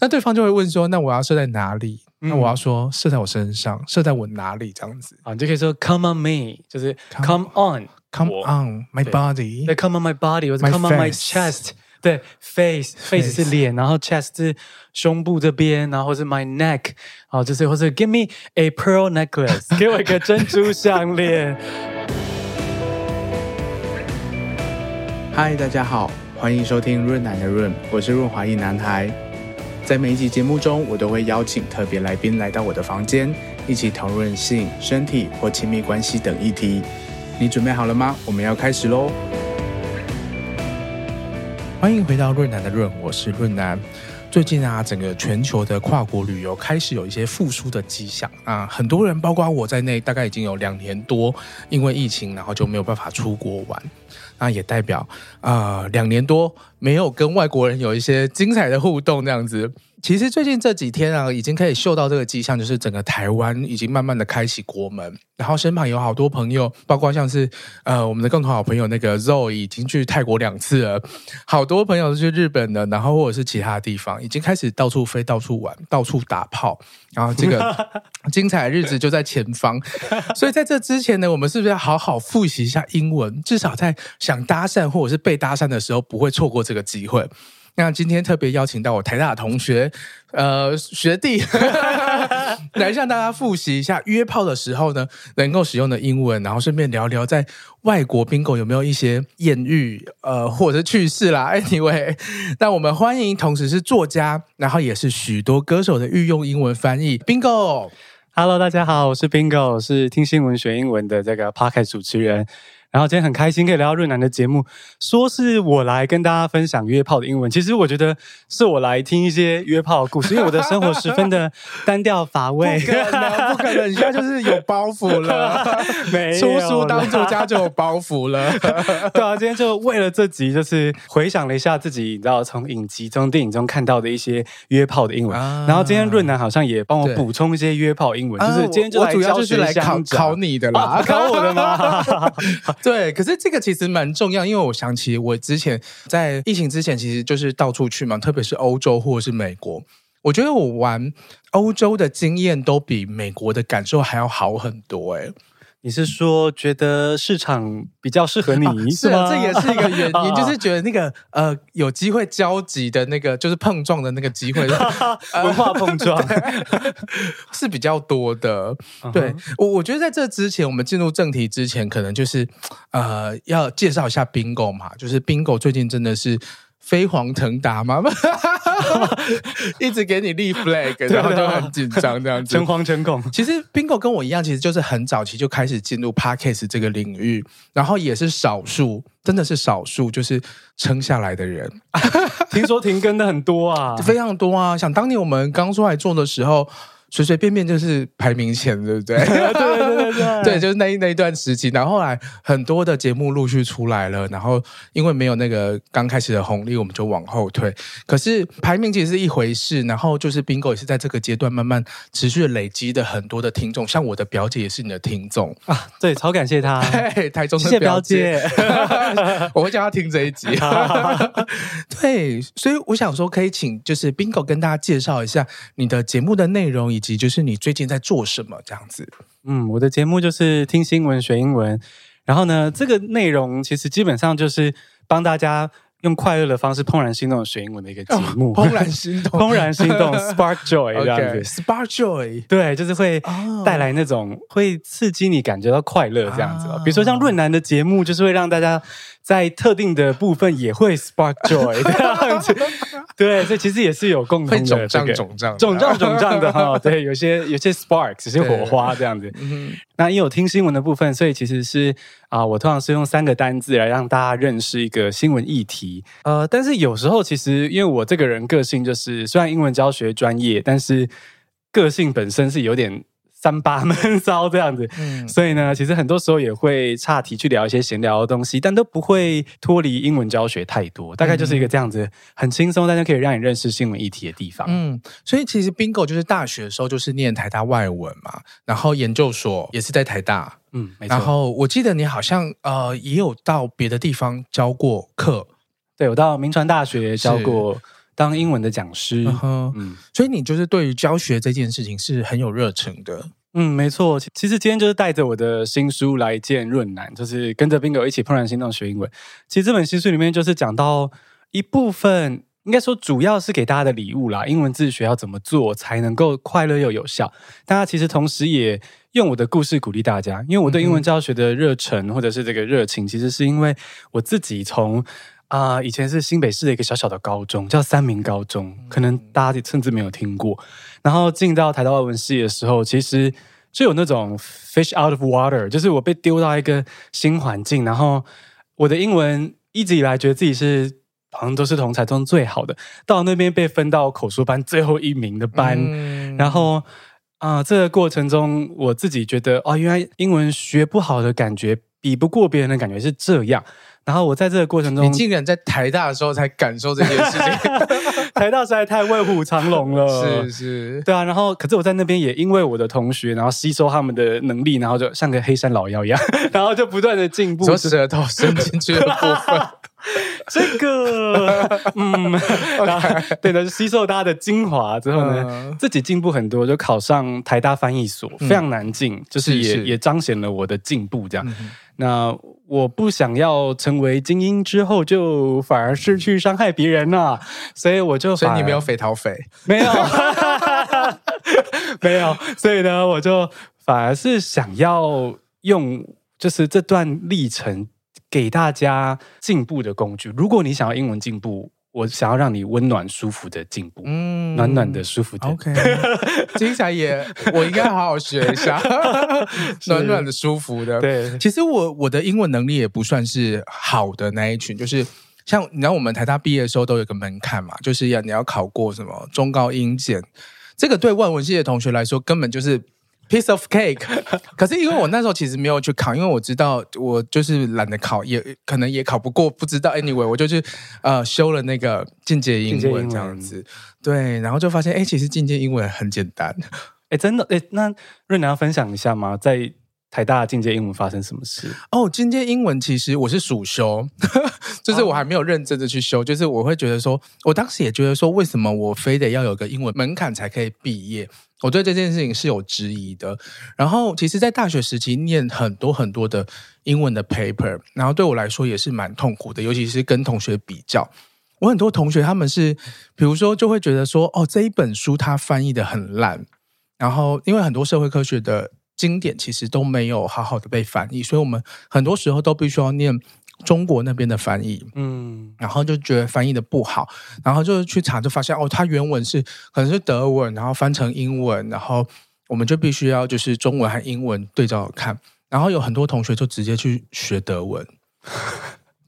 那对方就会问说：“那我要射在哪里？”那我要说射在我身上，射在我哪里？这样子啊，你就可以说 “Come on me”，就是 “Come on”，“Come on my body”，对，“Come on my body” 或者 “Come on my chest”，对，“face”，“face” 是脸，然后 “chest” 是胸部这边，然后是 “my neck”，好，就是或者 “Give me a pearl necklace”，给我一个珍珠项链。嗨，大家好，欢迎收听润男的润，我是润滑一男孩。在每一集节目中，我都会邀请特别来宾来到我的房间，一起讨论性、身体或亲密关系等议题。你准备好了吗？我们要开始喽！欢迎回到润南的润，我是润南。最近啊，整个全球的跨国旅游开始有一些复苏的迹象啊，很多人，包括我在内，大概已经有两年多，因为疫情，然后就没有办法出国玩。那也代表，呃，两年多没有跟外国人有一些精彩的互动，这样子。其实最近这几天啊，已经可以嗅到这个迹象，就是整个台湾已经慢慢的开启国门，然后身旁有好多朋友，包括像是呃我们的共同好朋友那个 Zoe 已经去泰国两次了，好多朋友都去日本的，然后或者是其他地方，已经开始到处飞、到处玩、到处打炮，然后这个 精彩的日子就在前方。所以在这之前呢，我们是不是要好好复习一下英文？至少在想搭讪或者是被搭讪的时候，不会错过这个机会。那今天特别邀请到我台大的同学，呃，学弟 来向大家复习一下约炮的时候呢，能够使用的英文，然后顺便聊聊在外国 bingo 有没有一些艳遇，呃，或者是趣事啦。Anyway，那我们欢迎同时是作家，然后也是许多歌手的御用英文翻译 bingo。Hello，大家好，我是 bingo，是听新闻学英文的这个 Podcast 主持人。然后今天很开心可以来到润南的节目，说是我来跟大家分享约炮的英文，其实我觉得是我来听一些约炮的故事，因为我的生活十分的单调乏味。不可能，不可能，你现在就是有包袱了，没有出书当作家就有包袱了。对啊，今天就为了这集，就是回想了一下自己，你知道从影集中、电影中看到的一些约炮的英文。啊、然后今天润南好像也帮我补充一些约炮英文，就是今天我主要就是来考考你的啦，啊、考我的吗？对，可是这个其实蛮重要，因为我想起我之前在疫情之前，其实就是到处去嘛，特别是欧洲或者是美国。我觉得我玩欧洲的经验都比美国的感受还要好很多，欸，诶你是说觉得市场比较适合你？啊、是啊，这也是一个 原因，就是觉得那个呃有机会交集的那个，就是碰撞的那个机会，文化碰撞是比较多的。对我，我觉得在这之前，我们进入正题之前，可能就是呃要介绍一下 Bingo 嘛，就是 Bingo 最近真的是。飞黄腾达吗？一直给你立 flag，然后就很紧张这样子，诚惶诚恐。其实 Bingo 跟我一样，其实就是很早期就开始进入 Podcast 这个领域，然后也是少数，真的是少数，就是撑下来的人。听说停更的很多啊，非常多啊。想当年我们刚出来做的时候。随随便便就是排名前，对不对？对对对对，对，就是那一那一段时期。然后后来很多的节目陆续出来了，然后因为没有那个刚开始的红利，我们就往后退。可是排名其实是一回事，然后就是 Bingo 也是在这个阶段慢慢持续累积的很多的听众，像我的表姐也是你的听众啊，对，超感谢她，台中的表姐，谢谢表姐 我会叫她听这一集。对，所以我想说，可以请就是 Bingo 跟大家介绍一下你的节目的内容。以及就是你最近在做什么这样子？嗯，我的节目就是听新闻学英文，然后呢，这个内容其实基本上就是帮大家用快乐的方式怦然心动的学英文的一个节目。怦然心动，怦然心动，spark joy 这样子，spark joy，对，就是会带来那种会刺激你感觉到快乐这样子。比如说像润南的节目，就是会让大家。在特定的部分也会 spark joy 这样子，对，所以其实也是有共同的肿胀肿胀肿胀肿胀的哈，对，有些有些 sparks，有些火花这样子。嗯、那也有听新闻的部分，所以其实是啊、呃，我通常是用三个单字来让大家认识一个新闻议题。呃，但是有时候其实因为我这个人个性就是，虽然英文教学专业，但是个性本身是有点。三八闷骚这样子，嗯、所以呢，其实很多时候也会岔题去聊一些闲聊的东西，但都不会脱离英文教学太多。大概就是一个这样子，很轻松，但是可以让你认识新闻议题的地方。嗯，所以其实 Bingo 就是大学的时候就是念台大外文嘛，然后研究所也是在台大，嗯，没错。然后我记得你好像呃也有到别的地方教过课，对，我到明传大学教过。当英文的讲师。Uh. 嗯，所以你就是对于教学这件事情是很有热忱的。嗯，没错。其实今天就是带着我的新书来见润南，就是跟着 Bingo 一起怦然心动学英文。其实这本新书里面就是讲到一部分。应该说，主要是给大家的礼物啦。英文自学要怎么做才能够快乐又有效？大家其实同时也用我的故事鼓励大家，因为我对英文教学的热忱或者是这个热情，其实是因为我自己从啊、呃、以前是新北市的一个小小的高中，叫三明高中，可能大家甚至没有听过。然后进到台大外文系的时候，其实就有那种 fish out of water，就是我被丢到一个新环境，然后我的英文一直以来觉得自己是。好像都是同才中最好的，到那边被分到口述班最后一名的班，嗯、然后啊、呃，这个过程中我自己觉得哦，原来英文学不好的感觉，比不过别人的感觉是这样。然后我在这个过程中，你竟然在台大的时候才感受这件事情，台大实在太卧虎藏龙了，是是，对啊。然后，可是我在那边也因为我的同学，然后吸收他们的能力，然后就像个黑山老妖一样，然后就不断的进步，说舌头伸进去的部分。这个，嗯.对的，吸收大家的精华之后呢，嗯、自己进步很多，就考上台大翻译所，非常难进，嗯、就是也是是。也彰显了我的进步。这样，那我不想要成为精英之后，就反而是去伤害别人呐，所以我就，所以你没有匪逃匪，没有，没有，所以呢，我就反而是想要用，就是这段历程。给大家进步的工具。如果你想要英文进步，我想要让你温暖舒服的进步，嗯，暖暖的舒服的。OK，听起来也，我应该好好学一下，是暖暖的舒服的。对，其实我我的英文能力也不算是好的那一群，就是像你知道，我们台大毕业的时候都有个门槛嘛，就是要你要考过什么中高英检，这个对外文系的同学来说根本就是。Piece of cake，可是因为我那时候其实没有去考，因为我知道我就是懒得考，也可能也考不过，不知道。Anyway，我就去呃修了那个进阶英文这样子，对，然后就发现哎，其实进阶英文很简单，哎，真的哎，那瑞南要分享一下吗？在台大进阶英文发生什么事？哦，进阶英文其实我是暑修，就是我还没有认真的去修，就是我会觉得说，我当时也觉得说，为什么我非得要有个英文门槛才可以毕业？我对这件事情是有质疑的，然后其实，在大学时期念很多很多的英文的 paper，然后对我来说也是蛮痛苦的，尤其是跟同学比较。我很多同学他们是，比如说就会觉得说，哦，这一本书它翻译的很烂，然后因为很多社会科学的经典其实都没有好好的被翻译，所以我们很多时候都必须要念。中国那边的翻译，嗯，然后就觉得翻译的不好，然后就去查，就发现哦，它原文是可能是德文，然后翻成英文，然后我们就必须要就是中文和英文对照看，然后有很多同学就直接去学德文。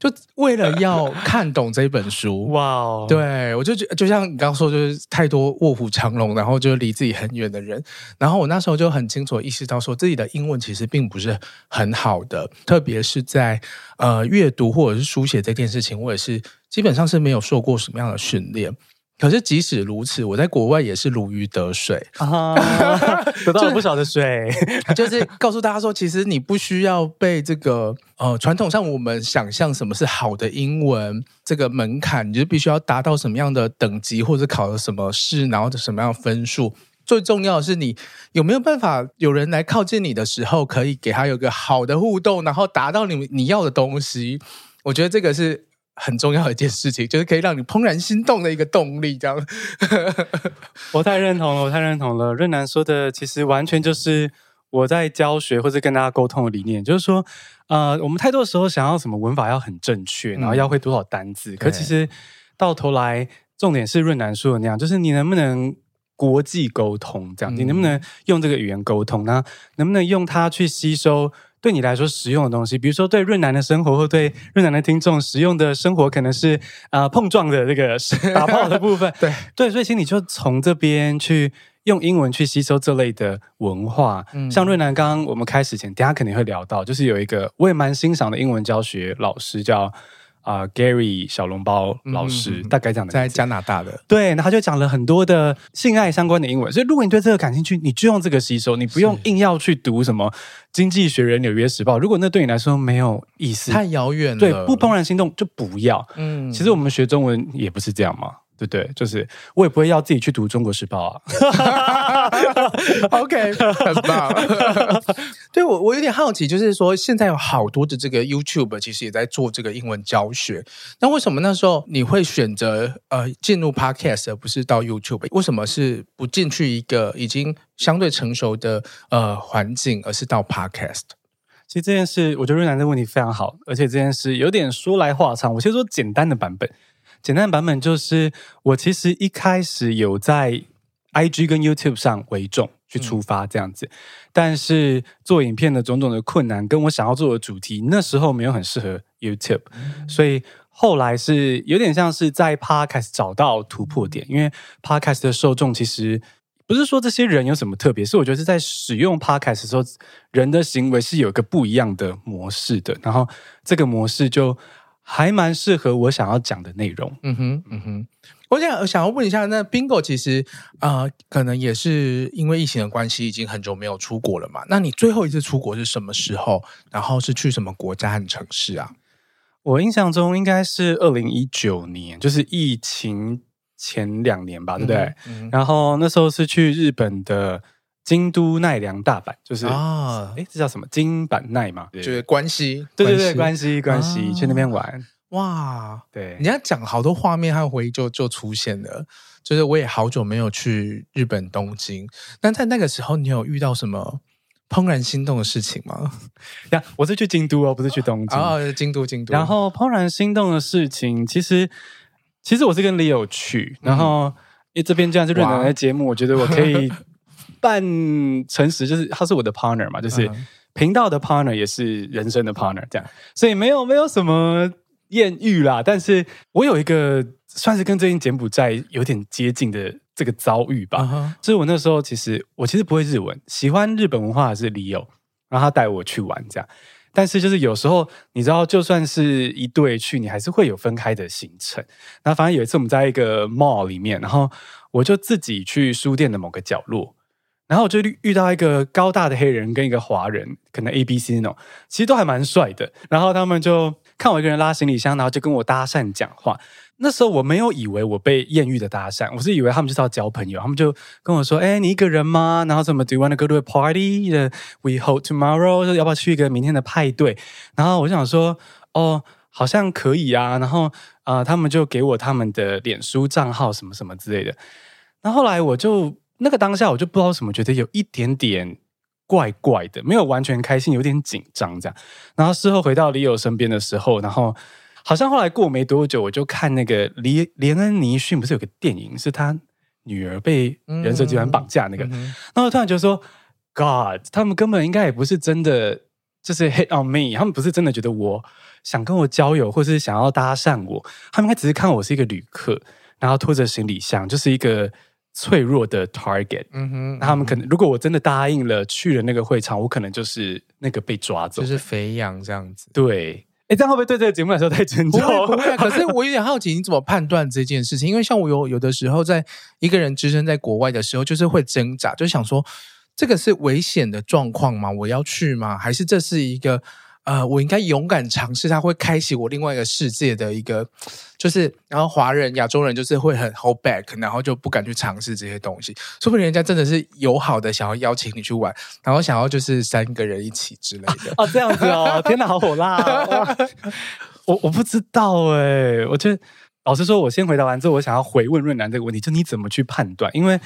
就为了要看懂这本书，哇哦！对，我就觉就像你刚刚说，就是太多卧虎藏龙，然后就离自己很远的人。然后我那时候就很清楚意识到，说自己的英文其实并不是很好的，特别是在呃阅读或者是书写这件事情，我也是基本上是没有受过什么样的训练。可是即使如此，我在国外也是如鱼得水啊，得到了不少的水。就是告诉大家说，其实你不需要被这个呃传统上我们想象什么是好的英文这个门槛，你就必须要达到什么样的等级，或者考了什么试，然后什么样的分数。最重要的是，你有没有办法有人来靠近你的时候，可以给他有个好的互动，然后达到你你要的东西。我觉得这个是。很重要的一件事情，就是可以让你怦然心动的一个动力，这样。我太认同了，我太认同了。润南说的，其实完全就是我在教学或者跟大家沟通的理念，就是说，呃，我们太多时候想要什么文法要很正确，然后要会多少单字，嗯、可其实到头来，重点是润南说的那样，就是你能不能国际沟通，这样，嗯、你能不能用这个语言沟通，那能不能用它去吸收？对你来说实用的东西，比如说对润南的生活，或对润南的听众实用的生活，可能是啊、呃、碰撞的这个打炮的部分。对对，所以请你就从这边去用英文去吸收这类的文化。嗯、像润南刚刚我们开始前，大家肯定会聊到，就是有一个我也蛮欣赏的英文教学老师叫。啊、uh,，Gary 小笼包老师、嗯、大概讲的在加拿大的，对，那他就讲了很多的性爱相关的英文，所以如果你对这个感兴趣，你就用这个吸收，你不用硬要去读什么《经济学人》《纽约时报》，如果那对你来说没有意思，太遥远了，对，不怦然心动就不要。嗯，其实我们学中文也不是这样嘛。对不对？就是我也不会要自己去读《中国时报》啊。OK，很棒。对我，我有点好奇，就是说现在有好多的这个 YouTube 其实也在做这个英文教学。那为什么那时候你会选择呃进入 Podcast 而不是到 YouTube？为什么是不进去一个已经相对成熟的呃环境，而是到 Podcast？其实这件事，我觉得润男的问题非常好，而且这件事有点说来话长。我先说简单的版本，简单的版本就是我其实一开始有在 IG 跟 YouTube 上为重去出发这样子，嗯、但是做影片的种种的困难，跟我想要做的主题，那时候没有很适合 YouTube，、嗯、所以后来是有点像是在 Podcast 找到突破点，因为 Podcast 的受众其实。不是说这些人有什么特别，是我觉得是在使用 Podcast 的时候，人的行为是有一个不一样的模式的，然后这个模式就还蛮适合我想要讲的内容。嗯哼，嗯哼，我想想要问一下，那 Bingo 其实啊、呃，可能也是因为疫情的关系，已经很久没有出国了嘛？那你最后一次出国是什么时候？然后是去什么国家和城市啊？我印象中应该是二零一九年，就是疫情。前两年吧，对不对？嗯嗯、然后那时候是去日本的京都、奈良、大阪，就是啊，哎，这叫什么？京阪奈嘛，就是关西，对对对，关西关西，啊、去那边玩。哇，对，你要讲好多画面和回忆就就出现了。就是我也好久没有去日本东京，但在那个时候，你有遇到什么怦然心动的事情吗？呀，我是去京都哦，不是去东京啊、哦，京都京都。然后怦然心动的事情，其实。其实我是跟 Leo 去，然后因为这边这样是润男的节目，我觉得我可以半诚实，就是他是我的 partner 嘛，就是频道的 partner 也是人生的 partner，这样，所以没有没有什么艳遇啦。但是我有一个算是跟最近柬埔寨有点接近的这个遭遇吧，就、uh huh. 是我那时候其实我其实不会日文，喜欢日本文化的是 Leo，然后他带我去玩这样。但是就是有时候，你知道，就算是一对去，你还是会有分开的行程。那反正有一次我们在一个 mall 里面，然后我就自己去书店的某个角落，然后我就遇到一个高大的黑人跟一个华人，可能 A B C 那种，其实都还蛮帅的。然后他们就看我一个人拉行李箱，然后就跟我搭讪讲话。那时候我没有以为我被艳遇的搭讪，我是以为他们就是要交朋友。他们就跟我说：“哎，你一个人吗？然后什么？Do you want to go to a party? We hold tomorrow？要不要去一个明天的派对？”然后我想说：“哦，好像可以啊。”然后啊、他们就给我他们的脸书账号什么什么之类的。那后来我就那个当下我就不知道什么，觉得有一点点怪怪的，没有完全开心，有点紧张这样。然后事后回到李友身边的时候，然后。好像后来过没多久，我就看那个连连恩尼逊不是有个电影，是他女儿被人蛇集团绑架那个，嗯嗯、然后突然就说：“God，他们根本应该也不是真的，就是 hit on me，他们不是真的觉得我想跟我交友，或是想要搭讪我，他们应该只是看我是一个旅客，然后拖着行李箱，就是一个脆弱的 target。嗯哼，那他们可能如果我真的答应了去了那个会场，我可能就是那个被抓走，就是肥羊这样子。对。”哎，这样会不会对这个节目来说太沉重？不会，不会。可是我有点好奇，你怎么判断这件事情？因为像我有有的时候，在一个人置身在国外的时候，就是会挣扎，就想说，这个是危险的状况吗？我要去吗？还是这是一个？呃，我应该勇敢尝试，它会开启我另外一个世界的一个，就是然后华人、亚洲人就是会很 hold back，然后就不敢去尝试这些东西。说不定人家真的是友好的想要邀请你去玩，然后想要就是三个人一起之类的。哦，这样子哦，天哪，好火辣哦！我我不知道哎，我觉得老实说，我先回答完之后，我想要回问润男这个问题，就你怎么去判断？因为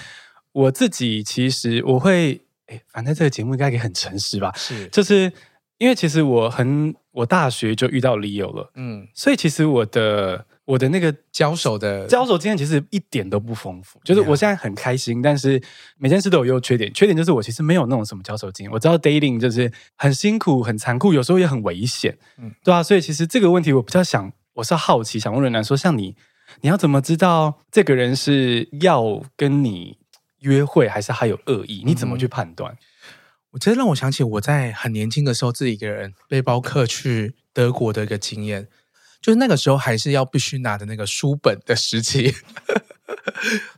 我自己其实我会，哎，反正这个节目应该也很诚实吧？是，就是。因为其实我很，我大学就遇到 Leo 了，嗯，所以其实我的我的那个交手的交手经验其实一点都不丰富，就是我现在很开心，但是每件事都有优缺点，缺点就是我其实没有那种什么交手经验。我知道 dating 就是很辛苦、很残酷，有时候也很危险，嗯，对啊，所以其实这个问题我比较想，我是好奇想问润南说，像你，你要怎么知道这个人是要跟你约会，还是还有恶意？你怎么去判断？嗯我觉得让我想起我在很年轻的时候自己一个人背包客去德国的一个经验，就是那个时候还是要必须拿着那个书本的时期。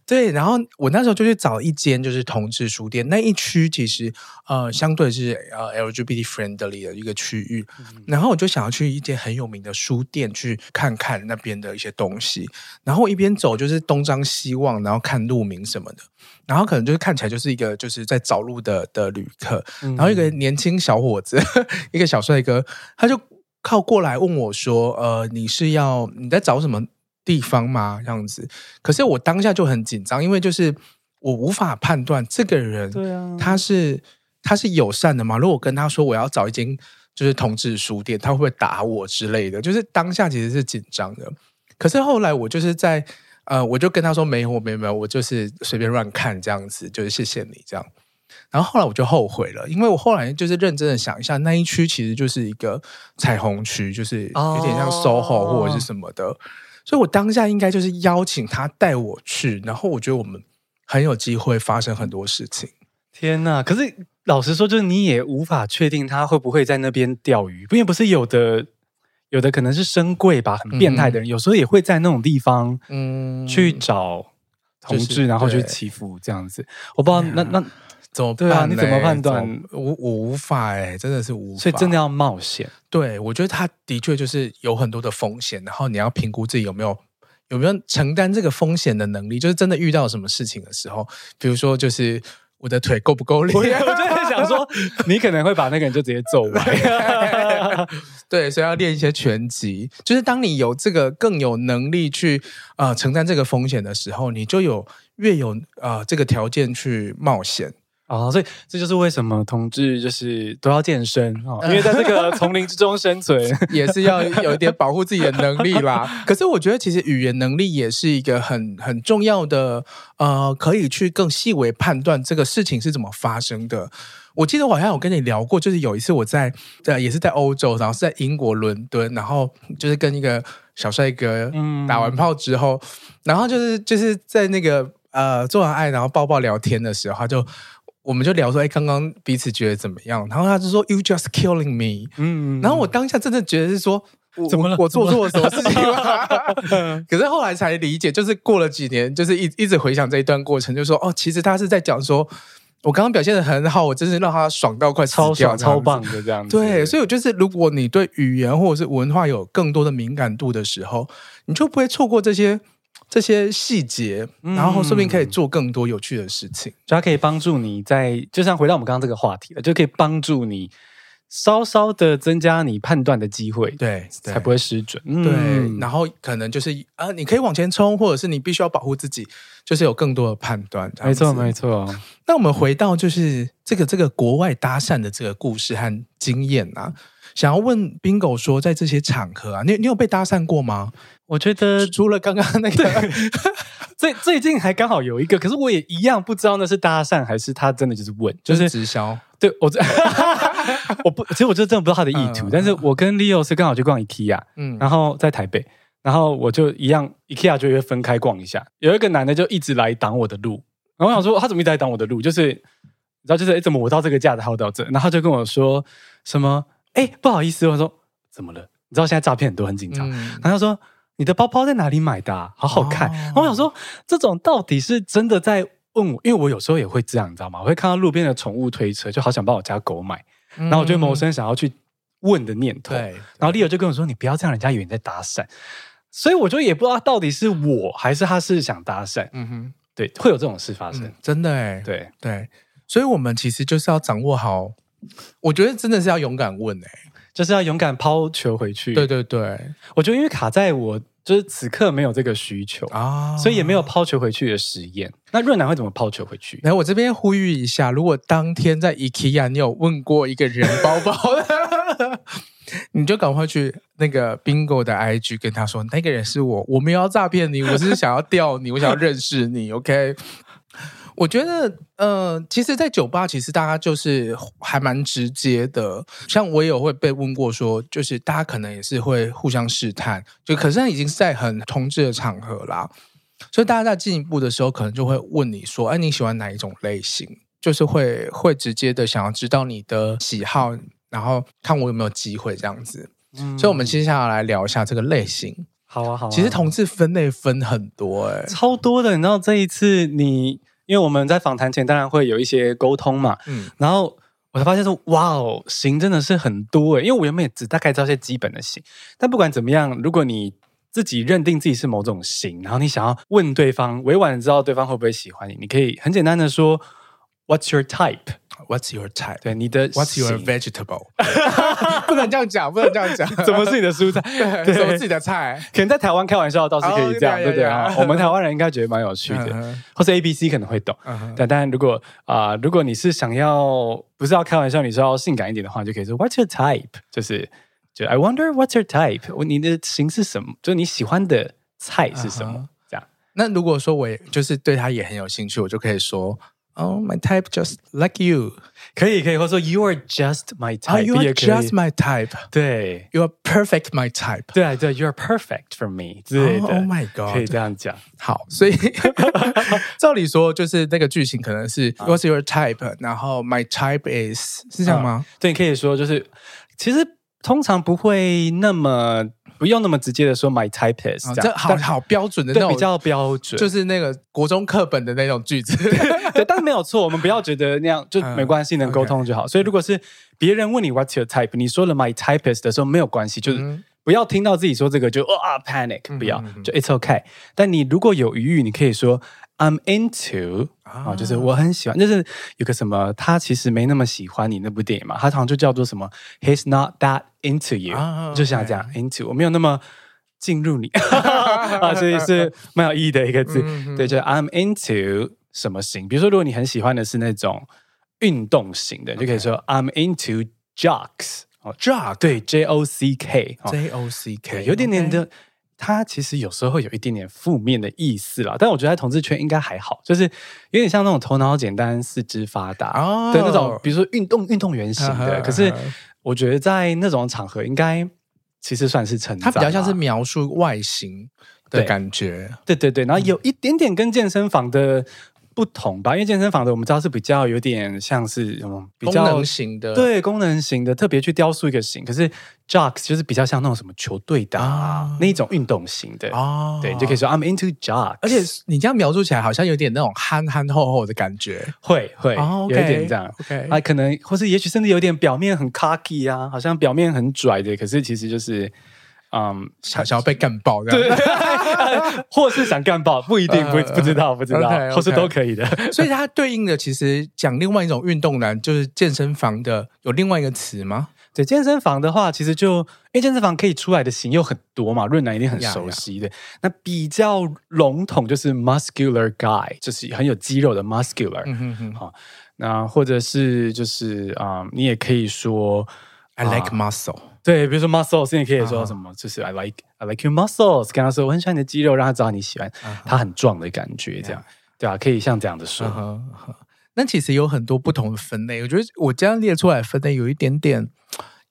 对，然后我那时候就去找一间就是同志书店，那一区其实呃相对是呃 LGBT friendly 的一个区域，嗯、然后我就想要去一间很有名的书店去看看那边的一些东西，然后一边走就是东张西望，然后看路名什么的，然后可能就是看起来就是一个就是在找路的的旅客，嗯、然后一个年轻小伙子，一个小帅哥，他就靠过来问我说：“呃，你是要你在找什么？”地方吗？这样子，可是我当下就很紧张，因为就是我无法判断这个人，对啊，他是他是友善的吗？如果我跟他说我要找一间就是同志书店，他会不会打我之类的？就是当下其实是紧张的。可是后来我就是在呃，我就跟他说没有，没有，没有，我就是随便乱看这样子，就是谢谢你这样。然后后来我就后悔了，因为我后来就是认真的想一下，那一区其实就是一个彩虹区，就是有点像 SOHO 或者是什么的。哦所以，我当下应该就是邀请他带我去，然后我觉得我们很有机会发生很多事情。天呐！可是老实说，就是你也无法确定他会不会在那边钓鱼，因为不是有的，有的可能是深柜吧，很变态的人，嗯、有时候也会在那种地方，嗯，去找同志，就是、然后去欺负这样子。我不知道那那。怎么对啊？你怎么判断？我我无法哎、欸，真的是无法。所以真的要冒险。对，我觉得他的确就是有很多的风险，然后你要评估自己有没有有没有承担这个风险的能力。就是真的遇到什么事情的时候，比如说就是我的腿够不够力？我就在想说，你可能会把那个人就直接揍完。对，所以要练一些拳击。就是当你有这个更有能力去呃承担这个风险的时候，你就有越有呃这个条件去冒险。啊、哦，所以这就是为什么同志就是都要健身啊，哦、因为在这个丛林之中生存，也是要有一点保护自己的能力啦。可是我觉得，其实语言能力也是一个很很重要的，呃，可以去更细微判断这个事情是怎么发生的。我记得我好像有跟你聊过，就是有一次我在呃，也是在欧洲，然后是在英国伦敦，然后就是跟一个小帅哥打完炮之后，嗯、然后就是就是在那个呃做完爱，然后抱抱聊天的时候，他就。我们就聊说，哎，刚刚彼此觉得怎么样？然后他就说，You just killing me。嗯，然后我当下真的觉得是说，怎么了？我做错了什么事情吗？可是后来才理解，就是过了几年，就是一一直回想这一段过程，就说，哦，其实他是在讲说，我刚刚表现的很好，我真是让他爽到快超爽，超棒的这样子。对，所以我就是，如果你对语言或者是文化有更多的敏感度的时候，你就不会错过这些。这些细节，然后说不定可以做更多有趣的事情，就它可以帮助你在，就像回到我们刚刚这个话题了，就可以帮助你稍稍的增加你判断的机会，对，对才不会失准。对，嗯、然后可能就是啊，你可以往前冲，或者是你必须要保护自己，就是有更多的判断。没错，没错。那我们回到就是这个这个国外搭讪的这个故事和经验啊，想要问 Bingo 说，在这些场合啊，你你有被搭讪过吗？我觉得除了刚刚那个，最最近还刚好有一个，可是我也一样不知道那是搭讪还是他真的就是问，就是直销。对我这，我不，其实我就真的不知道他的意图。嗯、但是我跟 Leo 是刚好去逛 IKEA，嗯，然后在台北，然后我就一样 IKEA 就会分开逛一下。有一个男的就一直来挡我的路，然后我想说他怎么一直来挡我的路？就是你知道，就是哎，怎么我到这个架子，还有到这？然后他就跟我说什么？哎，不好意思，我说怎么了？你知道现在诈骗很多，很紧张。嗯、然后他说。你的包包在哪里买的啊？好好看。然后我想说，这种到底是真的在问我？因为我有时候也会这样，你知道吗？我会看到路边的宠物推车，就好想帮我家狗买，然后我就萌生想要去问的念头。对。然后 Leo 就跟我说：“你不要这样，人家以为你在搭讪。”所以我就也不知道到底是我还是他是想搭讪。嗯哼，对，会有这种事发生，真的哎。对对，所以我们其实就是要掌握好，我觉得真的是要勇敢问哎。就是要勇敢抛球回去。对对对，我觉得因为卡在我就是此刻没有这个需求啊，哦、所以也没有抛球回去的实验。那润南会怎么抛球回去？来，我这边呼吁一下，如果当天在 IKEA 你有问过一个人包包，你就赶快去那个 Bingo 的 IG 跟他说，那个人是我，我没有要诈骗你，我是想要钓你，我想要认识你，OK。我觉得，呃，其实，在酒吧，其实大家就是还蛮直接的。像我也有会被问过，说，就是大家可能也是会互相试探，就可是他已经是在很同志的场合啦，所以大家在进一步的时候，可能就会问你说，哎，你喜欢哪一种类型？就是会会直接的想要知道你的喜好，然后看我有没有机会这样子。嗯，所以我们接下来来聊一下这个类型。好啊，好啊。其实同志分类分很多，欸，哎，超多的。你知道这一次你，因为我们在访谈前当然会有一些沟通嘛，嗯，然后我才发现说，哇哦，型真的是很多哎。因为我原本也只大概知道一些基本的型，但不管怎么样，如果你自己认定自己是某种型，然后你想要问对方，委婉的知道对方会不会喜欢你，你可以很简单的说，What's your type？What's your type？对，你的 What's your vegetable？不能这样讲，不能这样讲。怎么是你的蔬菜？对，什么是你的菜？可能在台湾开玩笑倒是可以这样，对不对啊？我们台湾人应该觉得蛮有趣的，或是 A B C 可能会懂。但但如果啊，如果你是想要不是要开玩笑，你是要性感一点的话，就可以说 What's your type？就是就 I wonder What's your type？你的型是什么？就你喜欢的菜是什么？这样。那如果说我就是对他也很有兴趣，我就可以说。Oh, my type just like you，可以可以，或者说 You are just my type，oh, You are just my type，对，You are perfect my type，对对，You are perfect for me，对的。Oh my god，可以这样讲。好，所以照理说就是那个句型可能是 What's your type？然后 My type is 是这样吗？对，你可以说就是其实通常不会那么。 不用那么直接的说 my type is，这好好标准的那种，比较标准，就是那个国中课本的那种句子。对，但是没有错，我们不要觉得那样就没关系，能沟通就好。所以如果是别人问你 what's your type，你说了 my type is 的时候没有关系，就是不要听到自己说这个就啊 panic，不要，就 it's okay。但你如果有余裕，你可以说。I'm into 啊，就是我很喜欢，就是有个什么，他其实没那么喜欢你那部电影嘛，他好像就叫做什么，He's not that into you，就像这样 into，我没有那么进入你。啊，所以 是蛮有意义的一个字，对，就 I'm into 什么型，比如说如果你很喜欢的是那种运动型的，就可以说 I'm into jocks，哦，jock，对，J O C K，J O C K，有点点的。它其实有时候会有一点点负面的意思啦，但我觉得在同志圈应该还好，就是有点像那种头脑简单、四肢发达的、哦、那种，比如说运动运动员型的。可是我觉得在那种场合，应该其实算是称赞。它比较像是描述外形的感觉，对对对，然后有一点点跟健身房的。不同吧，因为健身房的我们知道是比较有点像是什么比较功能型的，对功能型的，特别去雕塑一个型。可是 jocks 就是比较像那种什么球队的、啊、那一种运动型的哦，对，你就可以说 I'm into jocks。而且你这样描述起来，好像有点那种憨憨厚厚的感觉，会会、有一点这样。OK，啊，可能或是也许甚至有点表面很 cocky 啊，好像表面很拽的，可是其实就是。嗯，想想要被干爆这样，对，或是想干爆，不一定，不不知道，不知道，或是都可以的。所以它对应的其实讲另外一种运动男，就是健身房的有另外一个词吗？对，健身房的话，其实就因为健身房可以出来的型又很多嘛，润男一定很熟悉的。那比较笼统就是 muscular guy，就是很有肌肉的 muscular。嗯哼哼，好，那或者是就是啊，你也可以说 I like muscle。对，比如说 muscles，你也可以说什么，uh. 就是 I like I like your muscles，跟他说我很喜欢你的肌肉，让他知道你喜欢他很壮的感觉，这样.对啊，可以像这样的说。Uh. 那其实有很多不同的分类，我觉得我这样列出来分类有一点点，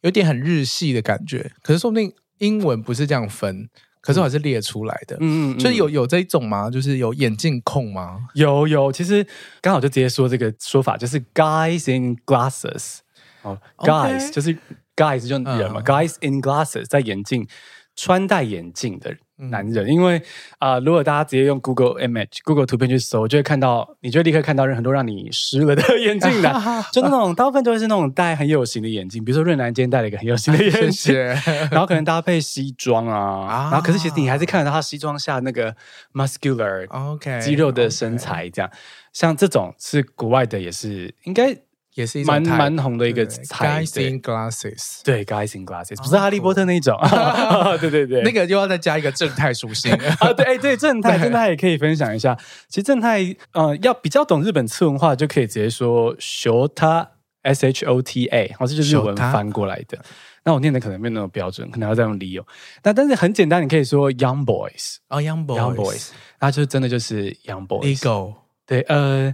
有点很日系的感觉。可是说不定英文不是这样分，可是我还是列出来的。嗯嗯，就是有有这一种吗？就是有眼镜控吗？有有，其实刚好就直接说这个说法，就是 guys in glasses 哦，guys 就是。Guys 就人嘛、uh,，Guys in glasses 在眼镜穿戴眼镜的男人，嗯、因为啊、呃，如果大家直接用 Google Image、Google 图片去搜，就会看到，你就会立刻看到很多让你湿了的 眼镜男，就那种 大部分都会是那种戴很有型的眼镜，比如说润南今天戴了一个很有型的眼镜，谢谢。然后可能搭配西装啊，啊然后可是其实你还是看得到他西装下那个 muscular OK 肌肉的身材，这样.像这种是国外的，也是应该。也是蛮蛮红的一个彩，Guys in Glasses，对，Guys in Glasses，不是哈利波特那一种，对对对，那个又要再加一个正太属性。啊，对，哎，对，正太，正太也可以分享一下。其实正太，呃，要比较懂日本次文化，就可以直接说 Shota，S H O T A，好像就是日文翻过来的。那我念的可能没有那么标准，可能要再用理由。那但是很简单，你可以说 Young Boys，哦，Young Boys，Young Boys，那就真的就是 Young Boys，Ego，对，呃。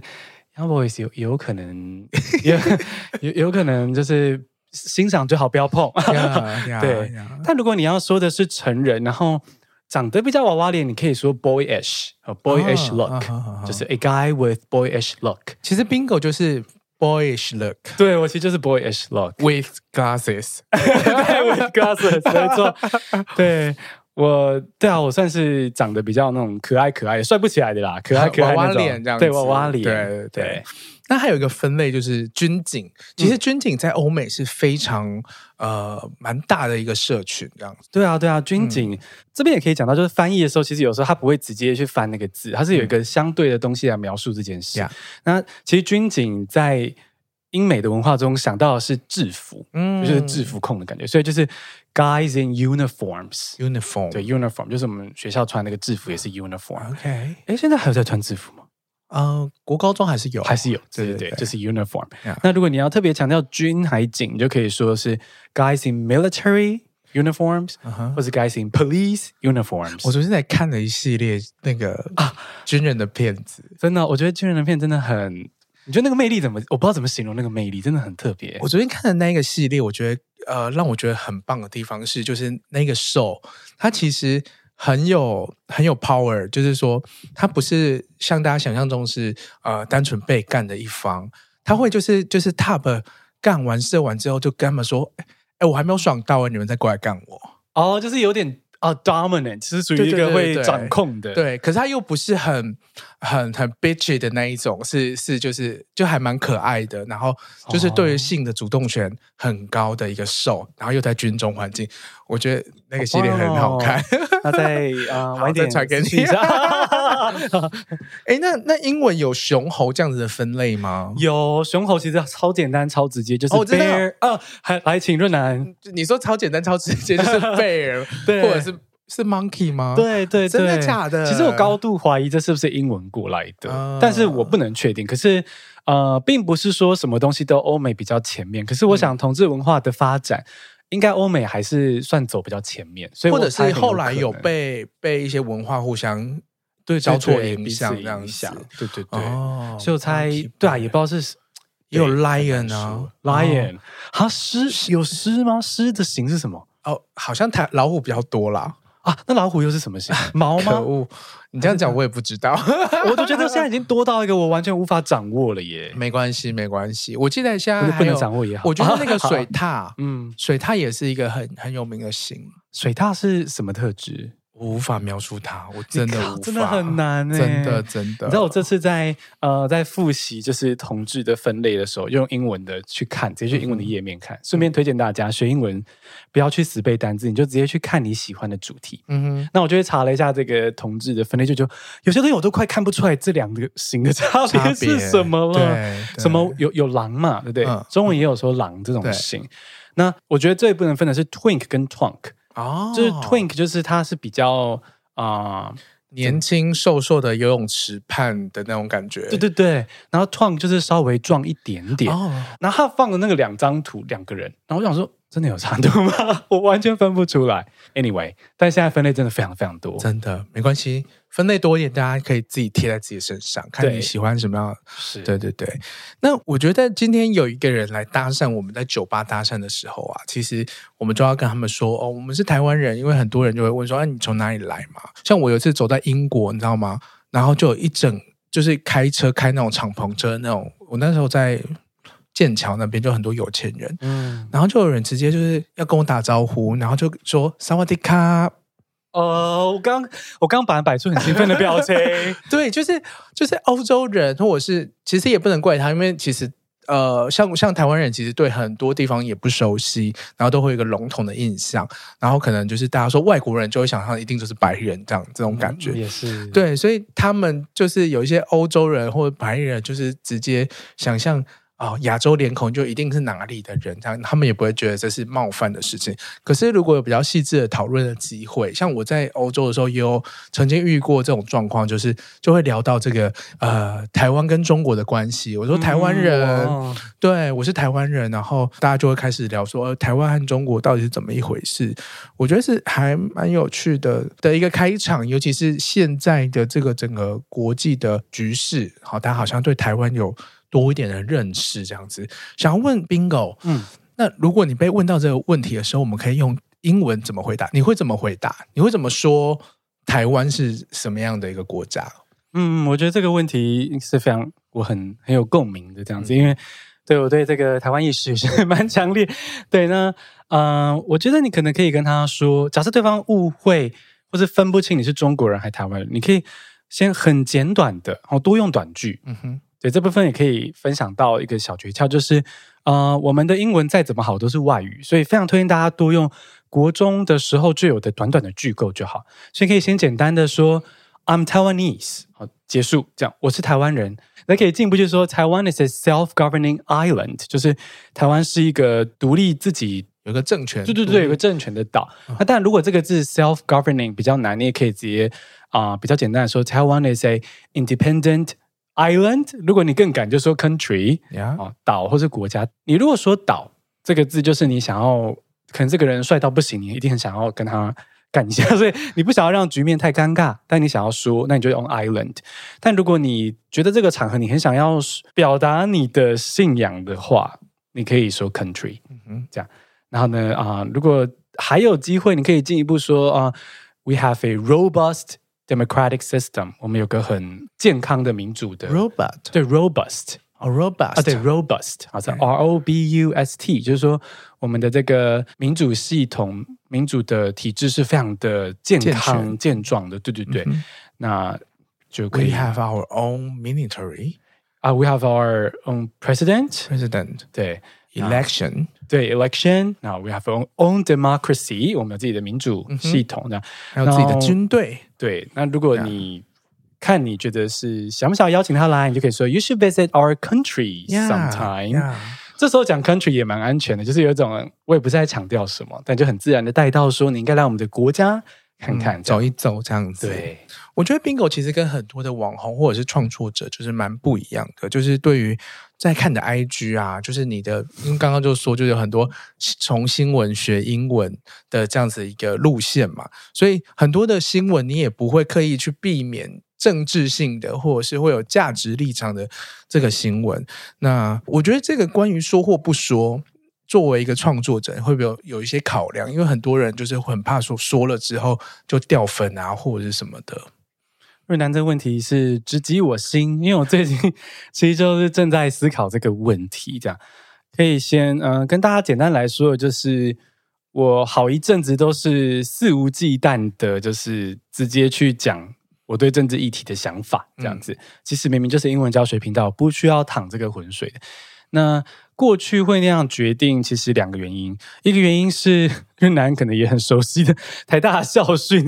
Young boys 有有可能，有有有可能就是欣赏最好不要碰。对，但如果你要说的是成人，然后长得比较娃娃脸，你可以说 boyish，boyish look，就是 a guy with boyish look。其实 bingo 就是 boyish look，对我其实就是 boyish look with glasses，对，with glasses，没错，对。我对啊，我算是长得比较那种可爱可爱，帅不起来的啦，可爱可爱娃娃脸这样子，对娃娃脸，对对。对。那还有一个分类就是军警，其实军警在欧美是非常呃蛮大的一个社群这样子。对啊对啊，军警、嗯、这边也可以讲到，就是翻译的时候，其实有时候他不会直接去翻那个字，它是有一个相对的东西来描述这件事。嗯、那其实军警在英美的文化中想到的是制服，嗯，就是制服控的感觉，所以就是 guys in uniforms，uniform，对，uniform 就是我们学校穿那个制服也是 uniform。OK，哎，现在还有在穿制服吗？呃，国高中还是有，还是有，对对对，就是 uniform。那如果你要特别强调军还警，就可以说是 guys in military uniforms，或者 guys in police uniforms。我昨天在看了一系列那个啊军人的片子，真的，我觉得军人的片真的很。你觉得那个魅力怎么？我不知道怎么形容那个魅力，真的很特别。我昨天看的那一个系列，我觉得呃，让我觉得很棒的地方是，就是那个 show，它其实很有很有 power，就是说，它不是像大家想象中是呃单纯被干的一方，他会就是就是 top 干完射完之后，就跟他们说，哎，我还没有爽到，你们再过来干我。哦，就是有点。啊，dominant 是属于一个会掌控的，对，可是他又不是很很很 bitchy 的那一种，是是就是就还蛮可爱的，然后就是对于性的主动权很高的一个受，然后又在军中环境，我觉得那个系列很好看。那再啊，晚点传给你。哎，那那英文有熊猴这样子的分类吗？有熊猴，其实超简单、超直接，就是 bear。哦，还来，请润男，你说超简单、超直接，就是 bear，对，或者是。是 monkey 吗？对对对，真的假的？其实我高度怀疑这是不是英文过来的，嗯、但是我不能确定。可是，呃，并不是说什么东西都欧美比较前面。可是，我想同志文化的发展，嗯、应该欧美还是算走比较前面。所以，或者是后来有被被一些文化互相对交错影响这样想。对对对，哦、所以我猜，对啊，也不知道是也有 lion 啊，lion，它狮有狮吗？狮的形是什么？哦，好像台老虎比较多啦。啊，那老虎又是什么型？毛吗？可恶！你这样讲我也不知道，我都觉得现在已经多到一个我完全无法掌握了耶。没关系，没关系。我记得现在不能掌握也好。我觉得那个水獭，嗯，水獭也是一个很很有名的型。水獭是什么特质？我无法描述它，我真的无法，真的很难哎，真的真的。你知道我这次在呃在复习就是同志的分类的时候，用英文的去看，直接去英文的页面看，顺便推荐大家学英文，不要去死背单字，你就直接去看你喜欢的主题。嗯哼，那我就会查了一下这个同志的分类，就就有些东西我都快看不出来这两个型的差别是什么了。什么有有狼嘛，对不对？中文也有说狼这种型。那我觉得最不能分的是 twink 跟 twunk。哦，就是 twink，就是他是比较啊、呃、年轻瘦瘦的游泳池畔的那种感觉，对对对。然后 twunk 就是稍微壮一点点。哦，然后他放的那个两张图，两个人，然后我想说。真的有长度吗？我完全分不出来。Anyway，但现在分类真的非常非常多，真的没关系，分类多一点，大家可以自己贴在自己身上，看你喜欢什么样。是，对对对。那我觉得今天有一个人来搭讪，我们在酒吧搭讪的时候啊，其实我们就要跟他们说哦，我们是台湾人，因为很多人就会问说，哎、啊，你从哪里来嘛？像我有一次走在英国，你知道吗？然后就有一整就是开车开那种敞篷车那种，我那时候在。剑桥那边就很多有钱人，嗯，然后就有人直接就是要跟我打招呼，然后就说萨瓦迪卡。呃，我刚我刚本来摆出很兴奋的表情，对，就是就是欧洲人，或者是其实也不能怪他，因为其实呃，像像台湾人，其实对很多地方也不熟悉，然后都会有一个笼统的印象，然后可能就是大家说外国人就会想象一定就是白人这样这种感觉，嗯、也是对，所以他们就是有一些欧洲人或者白人，就是直接想象。哦，亚洲脸孔就一定是哪里的人，这样他们也不会觉得这是冒犯的事情。可是如果有比较细致的讨论的机会，像我在欧洲的时候，也有曾经遇过这种状况，就是就会聊到这个呃台湾跟中国的关系。我说台湾人，嗯、对我是台湾人，然后大家就会开始聊说，呃，台湾和中国到底是怎么一回事？我觉得是还蛮有趣的的一个开场，尤其是现在的这个整个国际的局势，好，大家好像对台湾有。多一点的认识，这样子。想要问 Bingo，嗯，那如果你被问到这个问题的时候，我们可以用英文怎么回答？你会怎么回答？你会怎么说？台湾是什么样的一个国家？嗯，我觉得这个问题是非常我很很有共鸣的这样子，嗯、因为对，我对这个台湾意识也是蛮强烈。对呢，嗯、呃，我觉得你可能可以跟他说，假设对方误会或是分不清你是中国人还是台湾人，你可以先很简短的，然后多用短句。嗯哼，对，这部分也可以分享到一个小诀窍，就是呃，我们的英文再怎么好都是外语，所以非常推荐大家多用国中的时候就有的短短的句构就好。所以可以先简单的说 I'm Taiwanese，好，结束，这样，我是台湾人。那可以进一步就是说，台湾 is a self-governing island，就是台湾是一个独立自己有个政权，对对对，有个政权的岛。那、哦、但如果这个字 self-governing 比较难，你也可以直接啊、呃、比较简单的说，台湾 is a independent island。如果你更敢，就说 country，啊岛或是国家。你如果说岛这个字，就是你想要，可能这个人帅到不行，你一定很想要跟他。干一下，所以你不想要让局面太尴尬，但你想要说，那你就用 island。但如果你觉得这个场合你很想要表达你的信仰的话，你可以说 country，嗯哼，这样。然后呢，啊、呃，如果还有机会，你可以进一步说啊、呃、，we have a robust democratic system，我们有个很健康的民主的 robust，对 robust。Oh, robust 啊，对，robust，好像 R O B U S T，就是说我们的这个民主系统、民主的体制是非常的健康、健壮的。对对对，那就可以。We have our own military 啊，We have our own president。President，对，election，对，election。那 We have our own democracy，我们有自己的民主系统，这样还有自己的军队。对，那如果你看你觉得是想不想邀请他来，你就可以说 You should visit our country sometime。Yeah, yeah. 这时候讲 country 也蛮安全的，就是有一种我也不是在强调什么，但就很自然的带到说你应该来我们的国家看看，嗯、走一走这样子。对，我觉得 Bingo 其实跟很多的网红或者是创作者就是蛮不一样的，就是对于在看的 IG 啊，就是你的，因为刚刚就说就有很多从新闻学英文的这样子一个路线嘛，所以很多的新闻你也不会刻意去避免。政治性的，或者是会有价值立场的这个新闻，那我觉得这个关于说或不说，作为一个创作者，会不会有有一些考量？因为很多人就是很怕说说了之后就掉粉啊，或者是什么的。润男，这个问题是直击我心，因为我最近其实就是正在思考这个问题。这样可以先嗯、呃，跟大家简单来说，就是我好一阵子都是肆无忌惮的，就是直接去讲。我对政治议题的想法，这样子，其实明明就是英文教学频道，不需要淌这个浑水的。那过去会那样决定，其实两个原因，一个原因是越南可能也很熟悉的台大校训，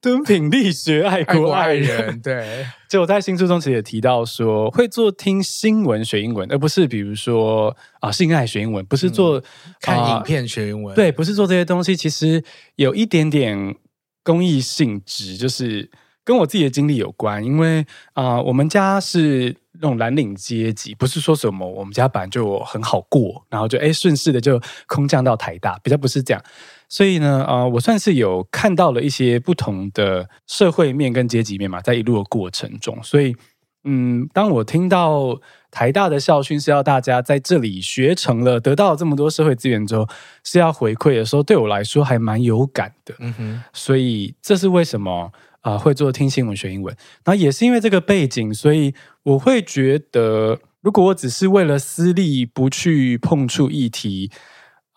敦品力学爱国爱人。对，就我在新书中其实也提到说，会做听新闻学英文，而不是比如说啊性爱学英文，不是做、嗯、看影片学英文，对，不是做这些东西，其实有一点点。公益性质就是跟我自己的经历有关，因为啊、呃，我们家是那种蓝领阶级，不是说什么我们家本来就很好过，然后就哎顺势的就空降到台大，比较不是这样。所以呢，啊、呃，我算是有看到了一些不同的社会面跟阶级面嘛，在一路的过程中，所以嗯，当我听到。台大的校训是要大家在这里学成了，得到了这么多社会资源之后，是要回馈的时候，对我来说还蛮有感的。嗯哼，所以这是为什么啊、呃、会做听新闻学英文，然后也是因为这个背景，所以我会觉得，如果我只是为了私利不去碰触议题，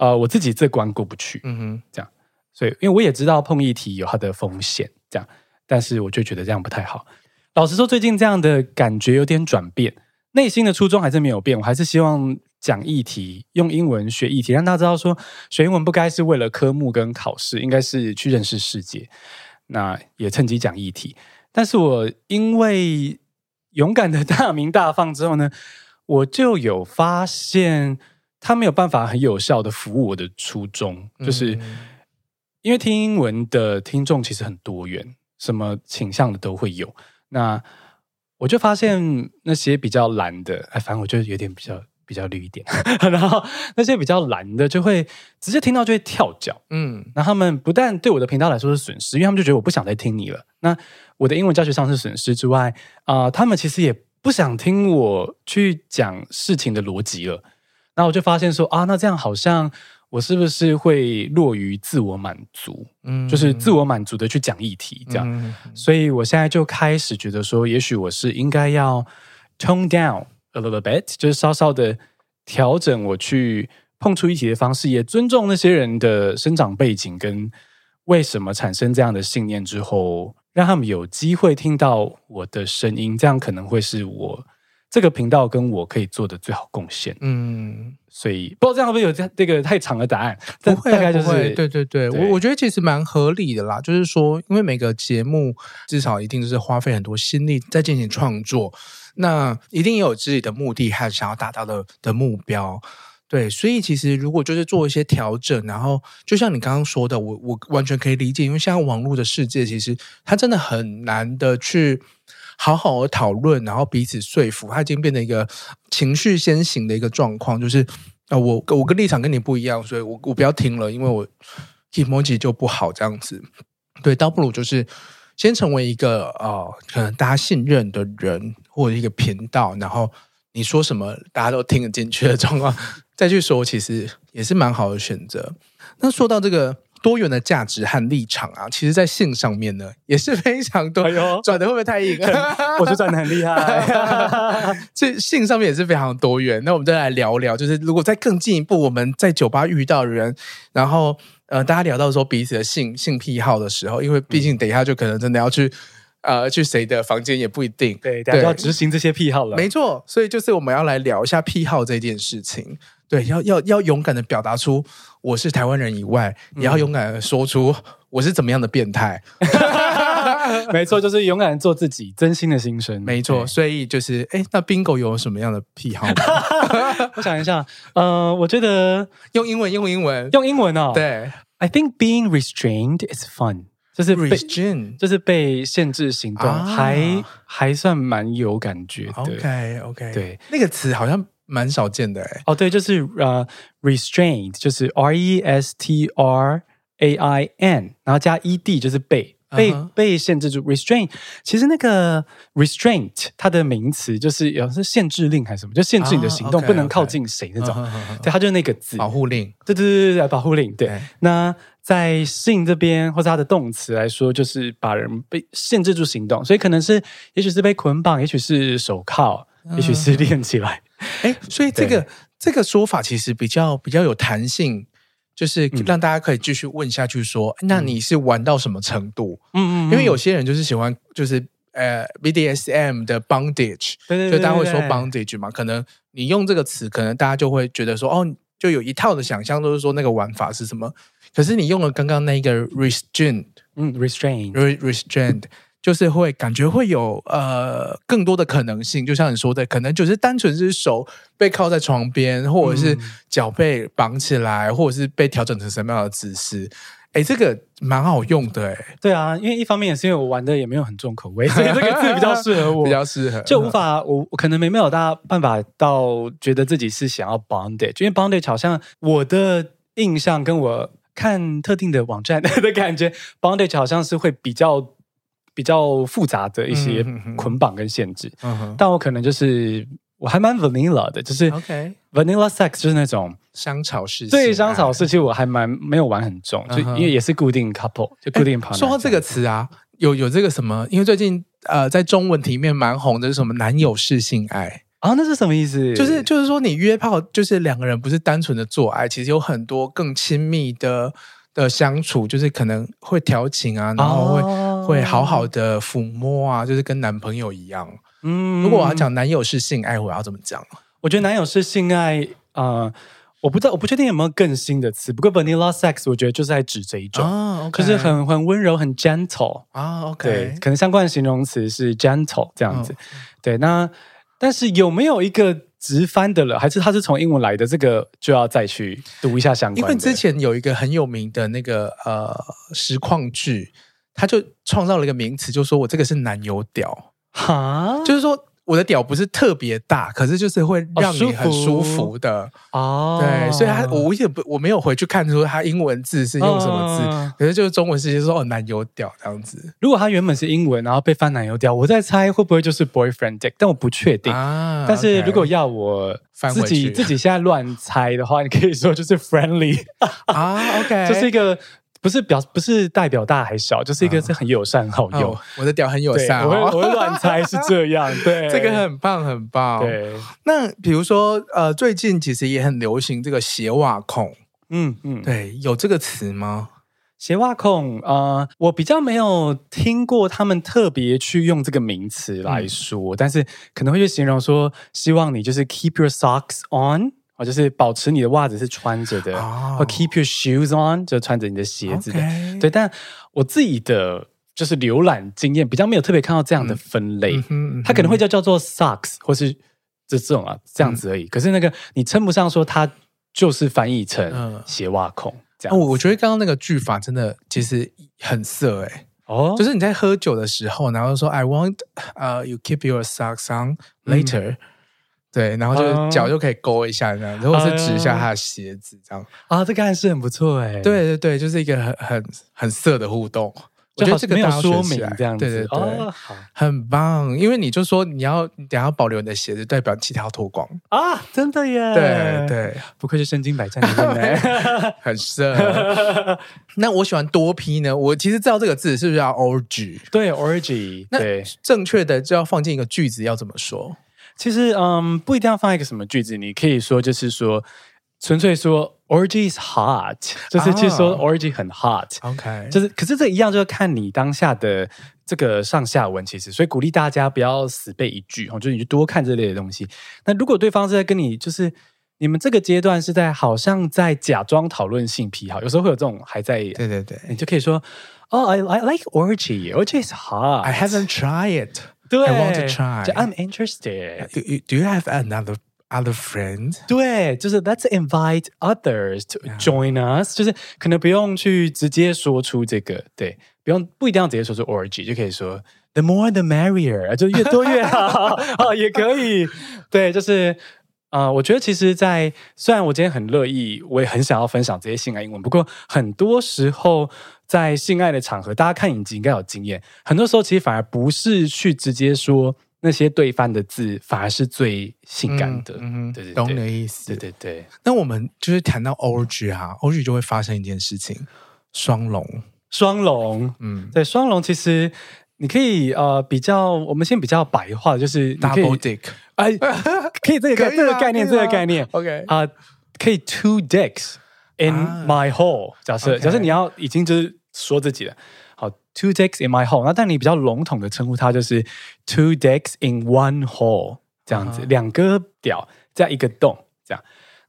呃，我自己这关过不去。嗯哼，这样，所以因为我也知道碰议题有它的风险，这样，但是我就觉得这样不太好。老实说，最近这样的感觉有点转变。内心的初衷还是没有变，我还是希望讲议题，用英文学议题，让大家知道说，学英文不该是为了科目跟考试，应该是去认识世界。那也趁机讲议题，但是我因为勇敢的 大鸣大放之后呢，我就有发现，他没有办法很有效的服务我的初衷，就是因为听英文的听众其实很多元，什么倾向的都会有。那我就发现那些比较蓝的，哎，反正我就有点比较比较绿一点，然后那些比较蓝的就会直接听到就会跳脚，嗯，那他们不但对我的频道来说是损失，因为他们就觉得我不想再听你了。那我的英文教学上是损失之外，啊、呃，他们其实也不想听我去讲事情的逻辑了。然后我就发现说啊，那这样好像。我是不是会落于自我满足？嗯，就是自我满足的去讲议题这样，嗯、所以我现在就开始觉得说，也许我是应该要 tone down a little bit，就是稍稍的调整我去碰触议题的方式，也尊重那些人的生长背景跟为什么产生这样的信念之后，让他们有机会听到我的声音，这样可能会是我这个频道跟我可以做的最好贡献。嗯，所以不知道这样会不会有这这个太长的答案？不会，大概就是对对对，我我觉得其实蛮合理的啦。就是说，因为每个节目至少一定是花费很多心力在进行创作，那一定也有自己的目的和想要达到的的目标。对，所以其实如果就是做一些调整，然后就像你刚刚说的，我我完全可以理解，因为现在网络的世界其实它真的很难的去好好的讨论，然后彼此说服，它已经变成一个情绪先行的一个状况，就是啊、我我跟立场跟你不一样，所以我我不要听了，因为我 emoji 就不好这样子。对，倒不如就是先成为一个呃，可能大家信任的人或者一个频道，然后你说什么大家都听得进去的状况。再去说，其实也是蛮好的选择。那说到这个多元的价值和立场啊，其实，在性上面呢，也是非常多。哎呦，转的会不会太硬？我就转的很厉害。这性上面也是非常多元。那我们再来聊聊，就是如果再更进一步，我们在酒吧遇到人，然后呃，大家聊到说彼此的性性癖好的时候，因为毕竟等一下就可能真的要去。呃，去谁的房间也不一定，对，大家就要执行这些癖好了。没错，所以就是我们要来聊一下癖好这件事情。对，要要要勇敢的表达出我是台湾人以外，嗯、也要勇敢的说出我是怎么样的变态。没错，就是勇敢的做自己，真心的心声。没错，所以就是，哎，那 Bingo 有什么样的癖好吗？我想一下，呃，我觉得用英文，用英文，用英文哦。对，I think being restrained is fun。就是被 Restrain 就是被限制行动，啊、还还算蛮有感觉的。OK OK，对，那个词好像蛮少见的哎。哦，对，就是呃、uh,，restrained，就是 R E S T R A I N，然后加 E D，就是被被、uh. 被限制住。restraint，其实那个 restraint 它的名词就是有是限制令还是什么，就限制你的行动，uh. 不能靠近谁那种。Uh. 对，它就是那个字，保护令。对对对对保护令。对，对那。在性这边，或者它的动词来说，就是把人被限制住行动，所以可能是，也许是被捆绑，也许是手铐，也许是链起来。哎、嗯，所以这个对。这个说法其实比较比较有弹性，就是让大家可以继续问下去说，嗯、那你是玩到什么程度？嗯，嗯嗯，因为有些人就是喜欢，就是呃 BDSM 的 bondage，对，对对对，就大家会说 bondage 嘛，可能你用这个词，可能大家就会觉得说，哦，就有一套的想象，都是说那个玩法是什么。可是你用了刚刚那个 restraint，嗯，restraint，restraint，就是会感觉会有呃更多的可能性，就像你说的，可能就是单纯是手被靠在床边，或者是脚被绑起来，嗯、或者是被调整成什么样的姿势。哎，这个蛮好用的哎。对啊，因为一方面也是因为我玩的也没有很重口味，所以这个字比较适合我，比较适合，就无法我可能没没有大办法到觉得自己是想要 bondage，因为 bondage 好像我的印象跟我。看特定的网站的感觉，bondage 好像是会比较比较复杂的一些捆绑跟限制，嗯、哼但我可能就是我还蛮 vanilla 的，就是 OK vanilla sex 就是那种香草式，对香草式，其实我还蛮没有玩很重，就因为也是固定 couple 就固定 partner。说到这个词啊，有有这个什么？因为最近呃在中文里面蛮红的是什么男友式性爱。啊，那是什么意思？就是就是说，你约炮就是两个人不是单纯的做爱，其实有很多更亲密的的相处，就是可能会调情啊，然后会、哦、会好好的抚摸啊，就是跟男朋友一样。嗯，如果我要讲男友是性爱，我要怎么讲？我觉得男友是性爱，呃，我不知道，我不确定有没有更新的词。不过 vanilla sex，我觉得就是在指这一种，哦 okay、就是很很温柔，很 gentle 啊。OK，对，可能相关的形容词是 gentle 这样子。哦、对，那。但是有没有一个直翻的了？还是他是从英文来的？这个就要再去读一下相关。因为之前有一个很有名的那个呃实况剧，他就创造了一个名词，就说我这个是男友屌，哈，就是说。我的屌不是特别大，可是就是会让你很舒服的哦。对，所以他我也不我没有回去看出他英文字是用什么字，哦、可是就是中文世界说哦男友屌这样子。如果他原本是英文，然后被翻男友屌，我在猜会不会就是 boyfriend dick，但我不确定。啊、但是如果要我自己自己现在乱猜的话，你可以说就是 friendly 啊。OK，这是一个不是表不是代表大还小，就是一个是很友善好用。我的屌很友善，我会我会乱猜是这样。对，这个很棒很棒。对，那比如说呃，最近其实也很流行这个鞋袜控。嗯嗯，对，有这个词吗？鞋袜控啊、呃，我比较没有听过他们特别去用这个名词来说，嗯、但是可能会去形容说，希望你就是 keep your socks on，或就是保持你的袜子是穿着的，哦、或 keep your shoes on，就穿着你的鞋子的。对，但我自己的就是浏览经验比较没有特别看到这样的分类，嗯嗯嗯、它可能会叫叫做 socks，或是这这种啊这样子而已。嗯、可是那个你称不上说它就是翻译成鞋袜控。嗯我我觉得刚刚那个句法真的其实很色哎哦，就是你在喝酒的时候，然后说 I want 呃、uh, you keep your socks on later，、嗯、对，然后就脚就可以勾一下这样，如果是指一下他的鞋子这样啊，这个还是很不错哎，对对对，就是一个很很很色的互动。我觉得这个没有说明这样子，对对对，哦、很棒。因为你就说你要你等下要保留你的鞋子，代表其他要脱光啊，真的耶！对对，不愧是身经百战的人，很色。那我喜欢多批呢？我其实知道这个字是不是叫 orgy？对，orgy。那正确的就要放进一个句子，要怎么说？其实嗯，不一定要放一个什么句子，你可以说就是说。纯粹说 orgy is hot，就是其实说 orgy 很 hot，OK，、oh, 就是可是这一样，就是看你当下的这个上下文，其实所以鼓励大家不要死背一句，就是你就多看这类的东西。那如果对方是在跟你，就是你们这个阶段是在好像在假装讨论性癖好，有时候会有这种还在，对对对，你就可以说哦、oh,，I I like orgy，orgy is hot，I haven't tried it，对，I want to try，I'm interested。Do you do you have another Other friends，对，就是 Let's invite others to join us，Yeah. 就是可能不用去直接说出这个，对，不用不一定要直接说出 orgy，就可以说 The more the merrier，就越多越好啊，也可以，对，就是啊、 呃，我觉得其实在，在虽然我今天很乐意，我也很想要分享这些性爱英文，不过很多时候在性爱的场合，大家看影集应该有经验，很多时候其实反而不是去直接说。那些对翻的字反而是最性感的，嗯，嗯对对，懂你的意思，对对对。那我们就是谈到 orgy 哈，orgy 就会发生一件事情，双龙，双龙，嗯，对，双龙其实你可以呃比较，我们先比较白话，就是 double dick，哎，可以这个这个概念，这个概念，OK。啊，可以 two dicks in my hole，假设假设你要已经就是说自己了。好，two dicks in my hole。那但你比较笼统的称呼它就是 two dicks in one hole 这样子，两个屌在一个洞这样。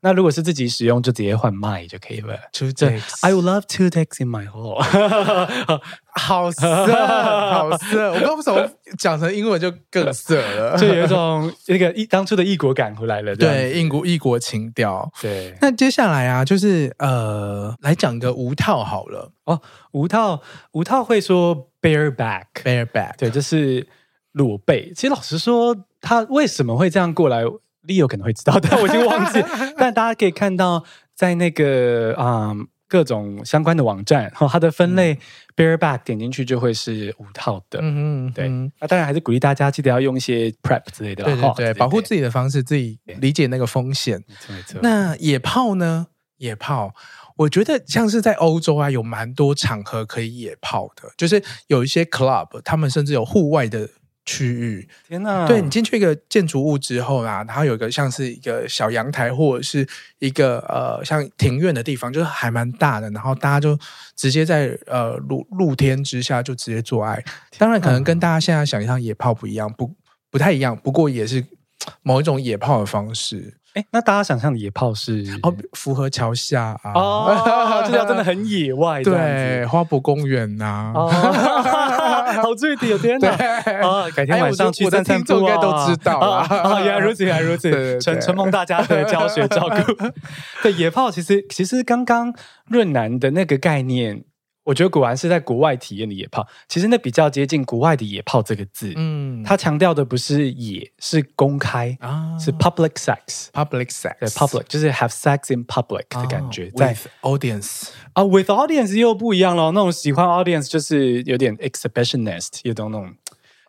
那如果是自己使用，就直接换 my 就可以了。Two dicks, I would love two dicks in my hole。好色，好色！我刚不怎么讲成英文就更色了，就有一种那个异当初的异国感回来了。对，异国异国情调。对。那接下来啊，就是呃，来讲个无套好了。哦，无套，无套会说 bare back，bare back。对，就是裸背。其实老实说，他为什么会这样过来？Leo 可能会知道，但我已经忘记。但大家可以看到，在那个啊、嗯、各种相关的网站，然后，它的分类、嗯、bareback 点进去就会是五套的。嗯嗯，对。那当然还是鼓励大家记得要用一些 prep 之类的，对对对，对保护自己的方式，自己理解那个风险。没错。那野炮呢？野炮，我觉得像是在欧洲啊，有蛮多场合可以野炮的，就是有一些 club，他们甚至有户外的。区域，天哪！对，你进去一个建筑物之后啊，然后有一个像是一个小阳台或者是一个呃像庭院的地方，就是还蛮大的，然后大家就直接在呃露露天之下就直接做爱。当然，可能跟大家现在想象野炮不一样，不不太一样，不过也是某一种野炮的方式。哎，那大家想象的野炮是？哦，符合桥下啊，哦，这要真的很野外，对，花博公园呐，哦，好具体，天哪，啊，改天晚上去散散步，应该都知道啊，原来如此，原来如此，承承蒙大家的教学照顾。对，野炮其实其实刚刚润南的那个概念。我觉得果然是在国外体验的野炮，其实那比较接近国外的野炮这个字。嗯，它强调的不是野，是公开啊，是 public sex，public sex，对，public 就是 have sex in public 的感觉，在 audience 啊，with audience 又不一样了。那种喜欢 audience 就是有点 exhibitionist，有种那种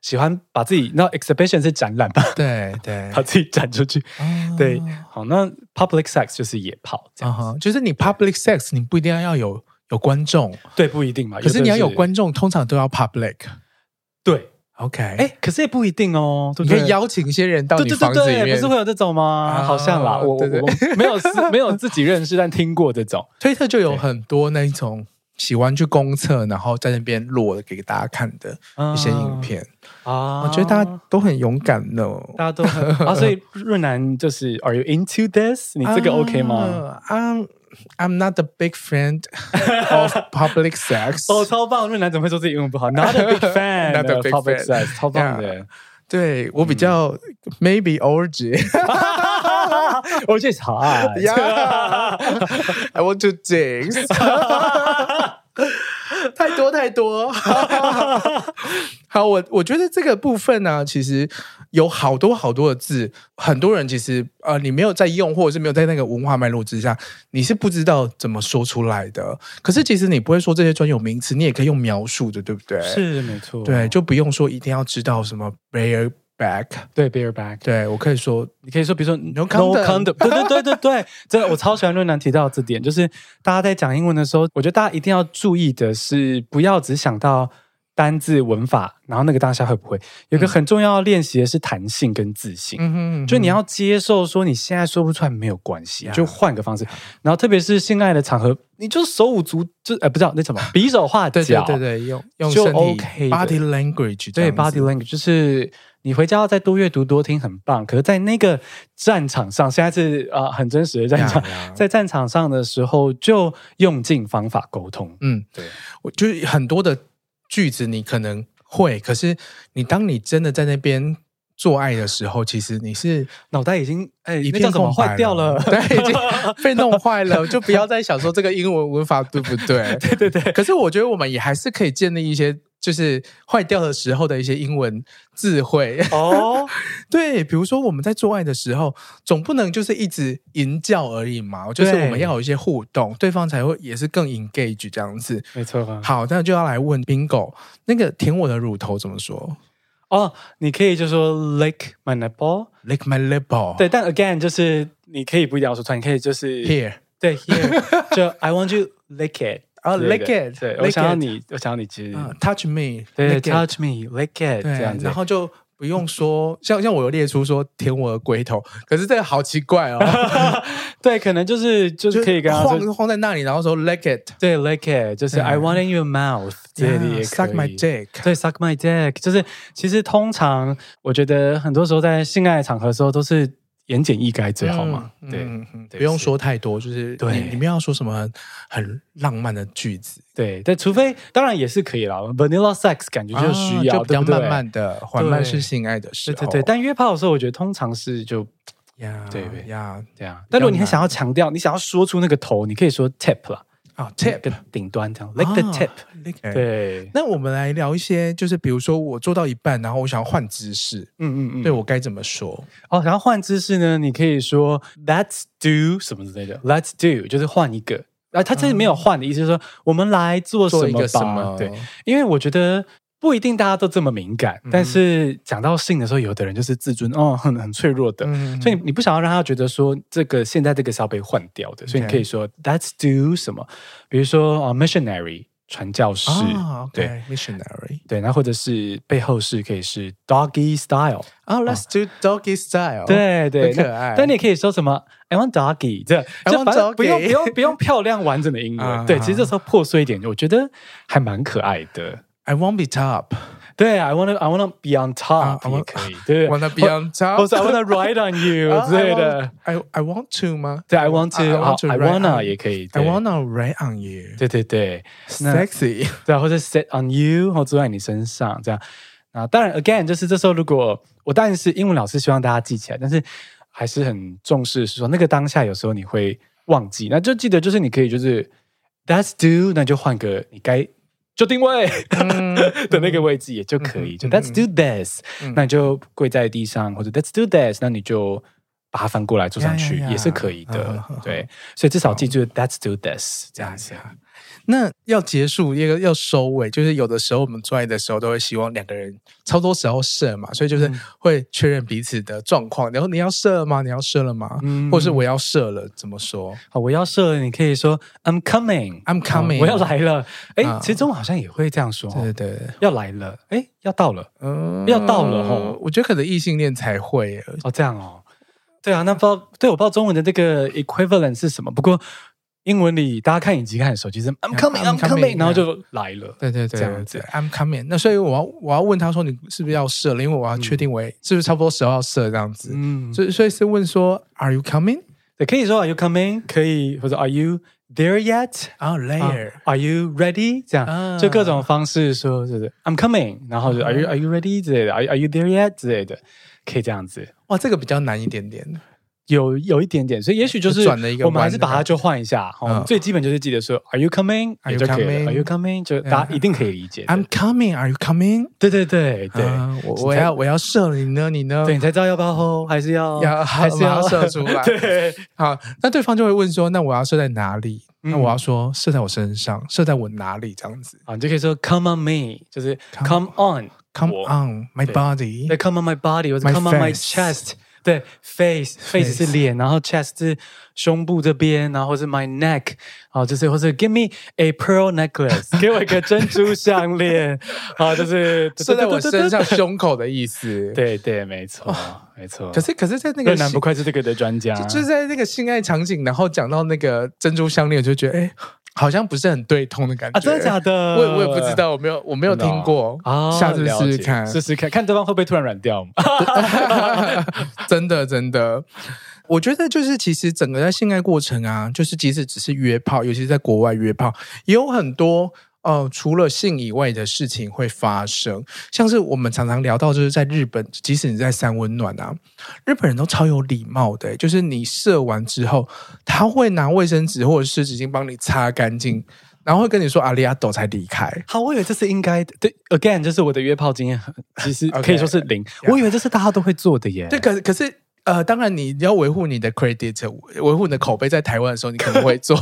喜欢把自己，那 exhibition 是展览吧？对对，把自己展出去。对，好，那 public sex 就是野炮，这样，就是你 public sex，你不一定要有。有观众，对，不一定嘛。可是你要有观众，通常都要 public。对，OK，哎，可是也不一定哦。你可以邀请一些人到你房子里面，不是会有这种吗？好像啦，我我没有没有自己认识，但听过这种。推特就有很多那一种喜欢去公厕，然后在那边裸给大家看的一些影片啊。我觉得大家都很勇敢呢，大家都很啊。所以润南就是，Are you into this？你这个 OK 吗？嗯。I'm not a big fan of public sex。哦，超棒！润男怎么会说自己英文不好？Not a big fan of public sex，超棒的。对我比较 maybe orgy，orgy 好啊。I want to dance。太多太多。好，我我觉得这个部分呢，其实。 有好多好多的字，很多人其实呃，你没有在用，或者是没有在那个文化脉络之下，你是不知道怎么说出来的。可是其实你不会说这些专有名词，你也可以用描述的，对不对？是没错，对，就不用说一定要知道什么 bareback，对 bareback，对我可以说，你可以说，比如说 no condom，对对对对对，这我超喜欢论坛提到这点，就是大家在讲英文的时候，我觉得大家一定要注意的是，不要只想到。单字文法，然后那个当下会不会有个很重要的练习的是弹性跟自信？就你要接受说你现在说不出来没有关系，就换个方式。然后特别是性爱的场合，你就手舞足就呃不知道那什么 比手画脚，对对对，用用就 OK body language，对 body language 就是你回家要再多阅读多听很棒。可是，在那个战场上，现在是啊、呃、很真实的战场，在战场上的时候就用尽方法沟通。嗯，对，我就是很多的。句子你可能会，可是你当你真的在那边做爱的时候，其实你是脑袋已经哎一片空白掉了，对，已经被弄坏了，就不要再想说这个英文文法对不对？对对对。可是我觉得我们也还是可以建立一些。就是坏掉的时候的一些英文智慧哦，对，比如说我们在做爱的时候，总不能就是一直吟叫而已嘛，就是我们要有一些互动，对，对方才会也是更 engage 这样子，没错吧？好，那就要来问 Bingo，那个舔我的乳头怎么说？哦，你可以就说 lick my nipple，lick my nipple，对，但 again 就是你可以不一定要说出来，你可以就是 here，对 here，就 I want you lick it。啊，lick it，对，我想要你，我想要你其实，touch me，对，touch me，lick it，这样子，然后就不用说，像像我有列出说舔我的龟头，可是这个好奇怪哦，对，可能就是就是可以跟他晃晃在那里，然后说 lick it，对，lick it，就是 I want in your mouth，这里，suck my dick，对，suck my dick，就是其实通常我觉得很多时候在性爱场合的时候都是。言简意赅最好嘛，对，不用说太多，就是对，你不要说什么很浪漫的句子，对，但除非当然也是可以啦，vanilla sex 感觉就需要，就比较慢慢的缓慢是性爱的时候，对对对，但约炮的时候，我觉得通常是就呀，对呀，这样。但如果你很想要强调，你想要说出那个头，你可以说 tip 啦。啊，tip 跟顶端这样，lick the tip。对，那我们来聊一些，就是比如说我做到一半，然后我想要换姿势，嗯嗯嗯，对我该怎么说？哦，然后换姿势呢？你可以说 Let's do 什么之类的，Let's do 就是换一个。啊，他这里没有换的意思，就是说我们来做什么吧？对，因为我觉得。不一定大家都这么敏感，嗯、但是讲到性的时候，有的人就是自尊哦，很很脆弱的，嗯、所以你不想要让他觉得说这个现在这个是要被换掉的所以你可以说 Let's do 什么，比如说啊、uh,，missionary 传教士，哦 okay. 对，missionary，对，那或者是背后是可以是 doggy style 啊、oh,，Let's do doggy style，对对，很可爱。但你也可以说什么 I want doggy，这就反正不用不用不用漂亮完整的英文，啊、对，其实这时候破碎一点，我觉得还蛮可爱的。I won't be top，对，I wanna I wanna be on top 也可以，对，wanna be on top，或者 I wanna ride on you 之类的，I I want to 吗？对，I want to，I wanna 也可以，I wanna ride on you，对对对，sexy，对，或者 sit on you，或坐在你身上这样。啊，当然，again，就是这时候如果我当然是英文老师，希望大家记起来，但是还是很重视，是说那个当下有时候你会忘记，那就记得就是你可以就是 Let's do，那就换个你该。 就定位。的那个位置也就可以，就 Let's do this，那你就跪在地上，或者 Let's do this，那你就把它翻过来坐上去.也是可以的。Uh, 对，所以至少记住 Let's do this 这样子。那要结束一个要收尾，就是有的时候我们做爱的时候都会希望两个人差不多时候射嘛，所以就是会确认彼此的状况。然后你要射了吗？你要射了吗？嗯，或是我要射了，怎么说？好，我要射了，你可以说 I'm coming，I'm coming，我要来了。哎，其实中文好像也会这样说。对对，要来了，哎，要到了，嗯，要到了哦。我觉得可能异性恋才会哦，这样哦。对啊，那不知道，对，我不知道中文的这个 equivalent 是什么，不过。英文里，大家看影集、看的时候，其实 I'm coming, I'm coming，然后就来了。对对对，这样子 I'm coming。那所以我要我要问他说，你是不是要射了？因为我要确定为是不是差不多时候要射这样子。嗯，所以所以是问说 Are you coming？对，可以说 Are you coming？可以或者 Are you there yet？啊，there。Are you ready？这样就各种方式说，就是 I'm coming，然后就 Are you Are you ready 之类的，Are Are you there yet 之类的，可以这样子。哇，这个比较难一点点。有有一点点，所以也许就是转了一个，我们还是把它就换一下。嗯，最基本就是记得说，Are you coming? Are you coming? Are you coming? 就大家一定可以理解。I'm coming. Are you coming? 对对对对，我我要我要射了，你呢？你呢？对，你才知道要不要 hold，还是要要 还是要射出来？对，好，那对方就会问说，那我要射在哪里？那我要说射在我身上，射在我哪里？这样子啊，你就可以说 Come on me，就是 Come on，Come on my body，对，Come on my body，或者 Come on my chest。对，face face 是脸，然后 chest 是胸部这边，然后是 my neck，好，就是或是 give me a pearl necklace，给我一个珍珠项链，好，就是射在我身上胸口的意思。对对，没错，没错。可是可是在那个，难不愧是这个的专家，就是在那个性爱场景，然后讲到那个珍珠项链，我就觉得哎。好像不是很对通的感觉，真的假的？我我也不知道，我没有我没有听过，下次试试看，试试看看对方会不会突然软掉。真的真的，我觉得就是其实整个在性爱过程啊，就是即使只是约炮，尤其是在国外约炮，也有很多。哦、呃，除了性以外的事情会发生，像是我们常常聊到，就是在日本，即使你在三温暖啊，日本人都超有礼貌的，就是你射完之后，他会拿卫生纸或者是湿纸巾帮你擦干净，然后会跟你说阿里阿斗才离开。好，我以为这是应该的。对，again，就是我的约炮经验，其实 可以说是零。Okay, 我以为这是大家都会做的耶。对，可可是。呃，当然，你要维护你的 credit，维护你的口碑，在台湾的时候，你可能会做。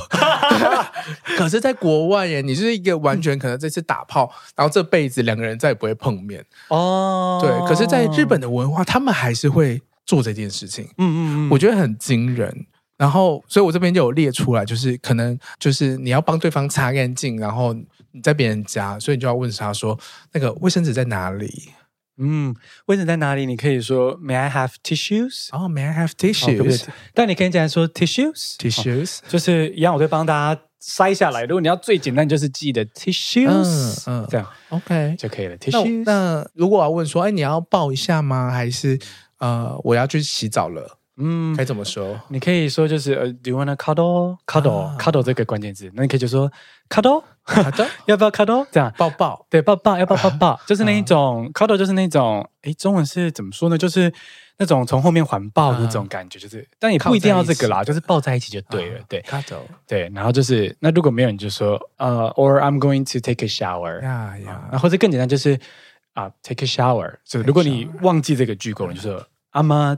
可是，在国外耶，你是一个完全可能这次打炮，然后这辈子两个人再也不会碰面哦。对，可是，在日本的文化，他们还是会做这件事情。嗯嗯嗯，我觉得很惊人。然后，所以我这边就有列出来，就是可能就是你要帮对方擦干净，然后你在别人家，所以你就要问他说，那个卫生纸在哪里？嗯，卫生在哪里？你可以说 May I have tissues？哦、oh,，May I have tissues？、Oh, 但你可以简单说 tissues，tissues、oh, 就是一样，我会帮大家筛下来。如果你要最简单，就是记得 tissues，嗯，嗯这样 OK 就可以了。tissues 那。那如果我要问说，哎，你要抱一下吗？还是呃，我要去洗澡了？嗯，该怎么说？你可以说就是呃，Do you wanna cuddle？cuddle，cuddle 这个关键字，那你可以就说 cuddle，cuddle，要不要 cuddle？这样。抱抱，对，抱抱，要不要抱抱？就是那一种 cuddle，就是那种，哎，中文是怎么说呢？就是那种从后面环抱的那种感觉，就是，但也不一定要这个啦，就是抱在一起就对了，对，cuddle，对，然后就是那如果没有，你就说呃，or I'm going to take a shower，呀呀，然后或者更简单就是啊，take a shower，就如果你忘记这个句构，你就说 I'm a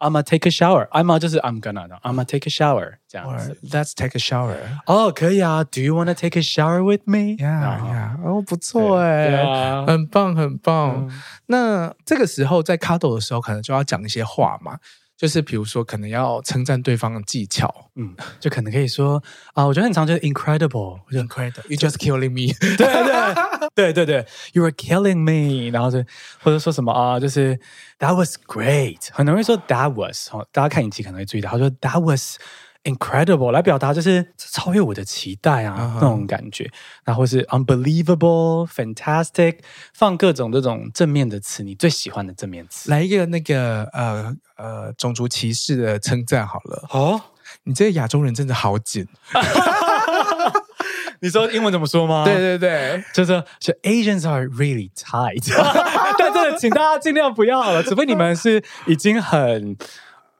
I'm gonna take a shower. I'm gonna 就是 I'm gonna I'm gonna take a shower 这样子。Let's take a shower. 哦，可以啊。Do you wanna take a shower with me? Yeah, yeah. 哦，不错哎，很棒，很棒。那这个时候在 cuddle 的时候，可能就要讲一些话嘛。就是比如说，可能要称赞对方的技巧，嗯，就可能可以说啊，我觉得很常就是 incredible，incredible，you just killing me，对对对对对，you are killing me，然后就或者说什么啊，就是 that was great，很多人会说 that was，大家看影集可能会注意到，他说 that was。Incredible 来表达就是超越我的期待啊，uh huh. 那种感觉，然后是 unbelievable、fantastic，放各种这种正面的词，你最喜欢的正面词，来一个那个呃呃种族歧视的称赞好了。哦，oh? 你这个亚洲人真的好紧。你说英文怎么说吗？对对对，就是就 Asians are really tight。但真的，请大家尽量不要好了，除非你们是已经很。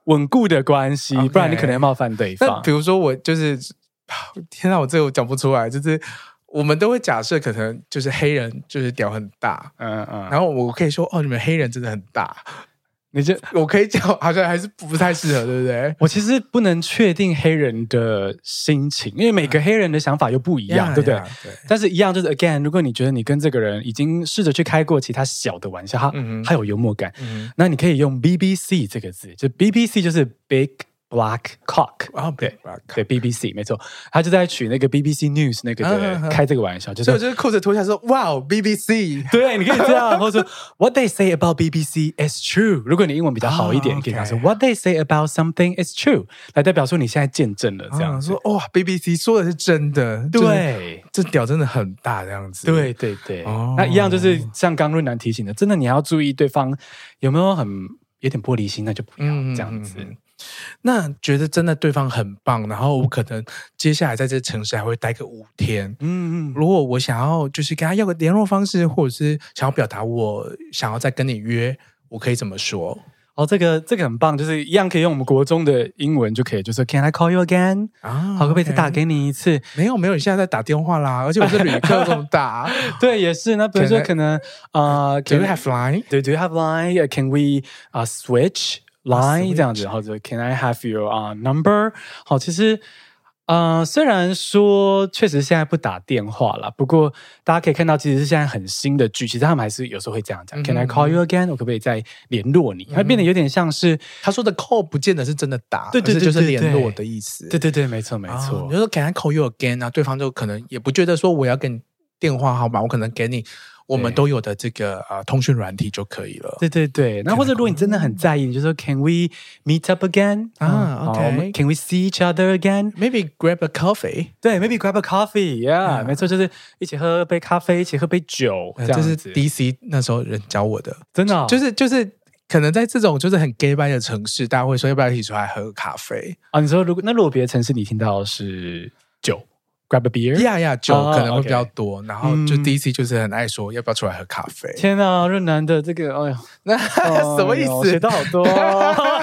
稳固的关系，Okay. 不然你可能要冒犯对方。那比如说我就是，天哪，我这个我讲不出来。就是我们都会假设，可能就是黑人就是屌很大，嗯嗯。然后我可以说，哦，你们黑人真的很大。你这 我可以讲，好像还是不太适合，对不对？我其实不能确定黑人的心情，因为每个黑人的想法又不一样，对不对？对。但是，一样就是 again，如果你觉得你跟这个人已经试着去开过其他小的玩笑，他他有幽默感，那你可以用 BBC 这个字，就 BBC 就是 big。Black cock 啊，对对，BBC 没错，他就在取那个 BBC News 那个的开这个玩笑，就是就是裤子脱下说，哇，BBC，对，你可以这样，或者说 What they say about BBC is true。如果你英文比较好一点，你可以讲说 What they say about something is true，来代表说你现在见证了这样说，哇，BBC 说的是真的，对，这屌真的很大这样子，对对对，那一样就是像刚润南提醒的，真的你要注意对方有没有很有点玻璃心，那就不要这样子。那觉得真的对方很棒，然后我可能接下来在这城市还会待个五天。嗯嗯，如果我想要就是跟他要个联络方式，或者是想要表达我想要再跟你约，我可以怎么说？哦，这个这个很棒，就是一样可以用我们国中的英文就可以，就是 Can I call you again？啊，好，可不可以再打给你一次？没有没有，你现在在打电话啦，而且我是旅客怎么打。对，也是。那比如说可能啊，Do you have line？对，Do you have line？Can we 啊 switch？Line 这样子，或者 Can I have your 啊 number？好，其实呃，虽然说确实现在不打电话了，不过大家可以看到，其实是现在很新的剧，其实他们还是有时候会这样讲。Can I call you again？我可不可以再联络你？它变得有点像是他说的 call，不见得是真的打，对对对，就是联络的意思。对对对，没错没错。比如说 Can I call you again？啊，对方就可能也不觉得说我要跟你电话号码，我可能给你。我们都有的这个呃通讯软体就可以了。对对对，那或者如果你真的很在意，你就说 Can we meet up again？啊，OK，Can we see each other again？Maybe grab a coffee？对，Maybe grab a coffee？Yeah，没错，就是一起喝杯咖啡，一起喝杯酒，这样子。DC 那时候人教我的，真的，就是就是可能在这种就是很 gay 掰的城市，大家会说要不要一起出来喝咖啡啊？你说如果那如果别的城市你听到的是酒？Grab a beer，呀呀，酒可能会比较多，然后就 DC 就是很爱说要不要出来喝咖啡。天啊，润南的这个，哎呀，那 什么意思？学到好多，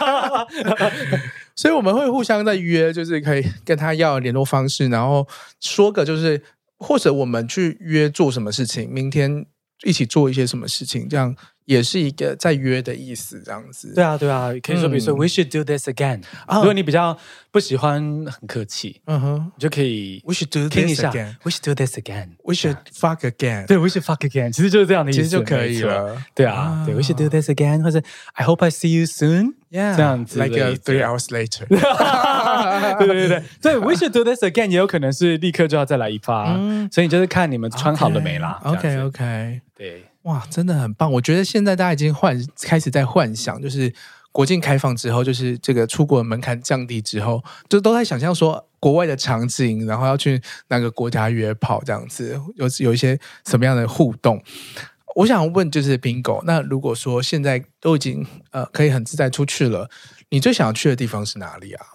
所以我们会互相在约，就是可以跟他要联络方式，然后说个就是，或者我们去约做什么事情，明天一起做一些什么事情，这样。也是一个在约的意思，这样子。对啊，对啊，可以说，比如说，We should do this again。如果你比较不喜欢很客气，嗯哼，你就可以，We should do this again。We should do this again。We should fuck again。对，We should fuck again。其实就是这样的意思，其实就可以了。对啊，对，We should do this again，或者 I hope I see you soon。Yeah，这样子，Like three hours later。对对对对，We should do this again，也有可能是立刻就要再来一发。所以你就是看你们穿好了没啦。OK OK，对。哇，真的很棒！我觉得现在大家已经幻开始在幻想，就是国境开放之后，就是这个出国门槛降低之后，就都在想象说国外的场景，然后要去哪个国家约炮这样子，有有一些什么样的互动？我想问，就是 Bingo，那如果说现在都已经呃可以很自在出去了，你最想要去的地方是哪里啊？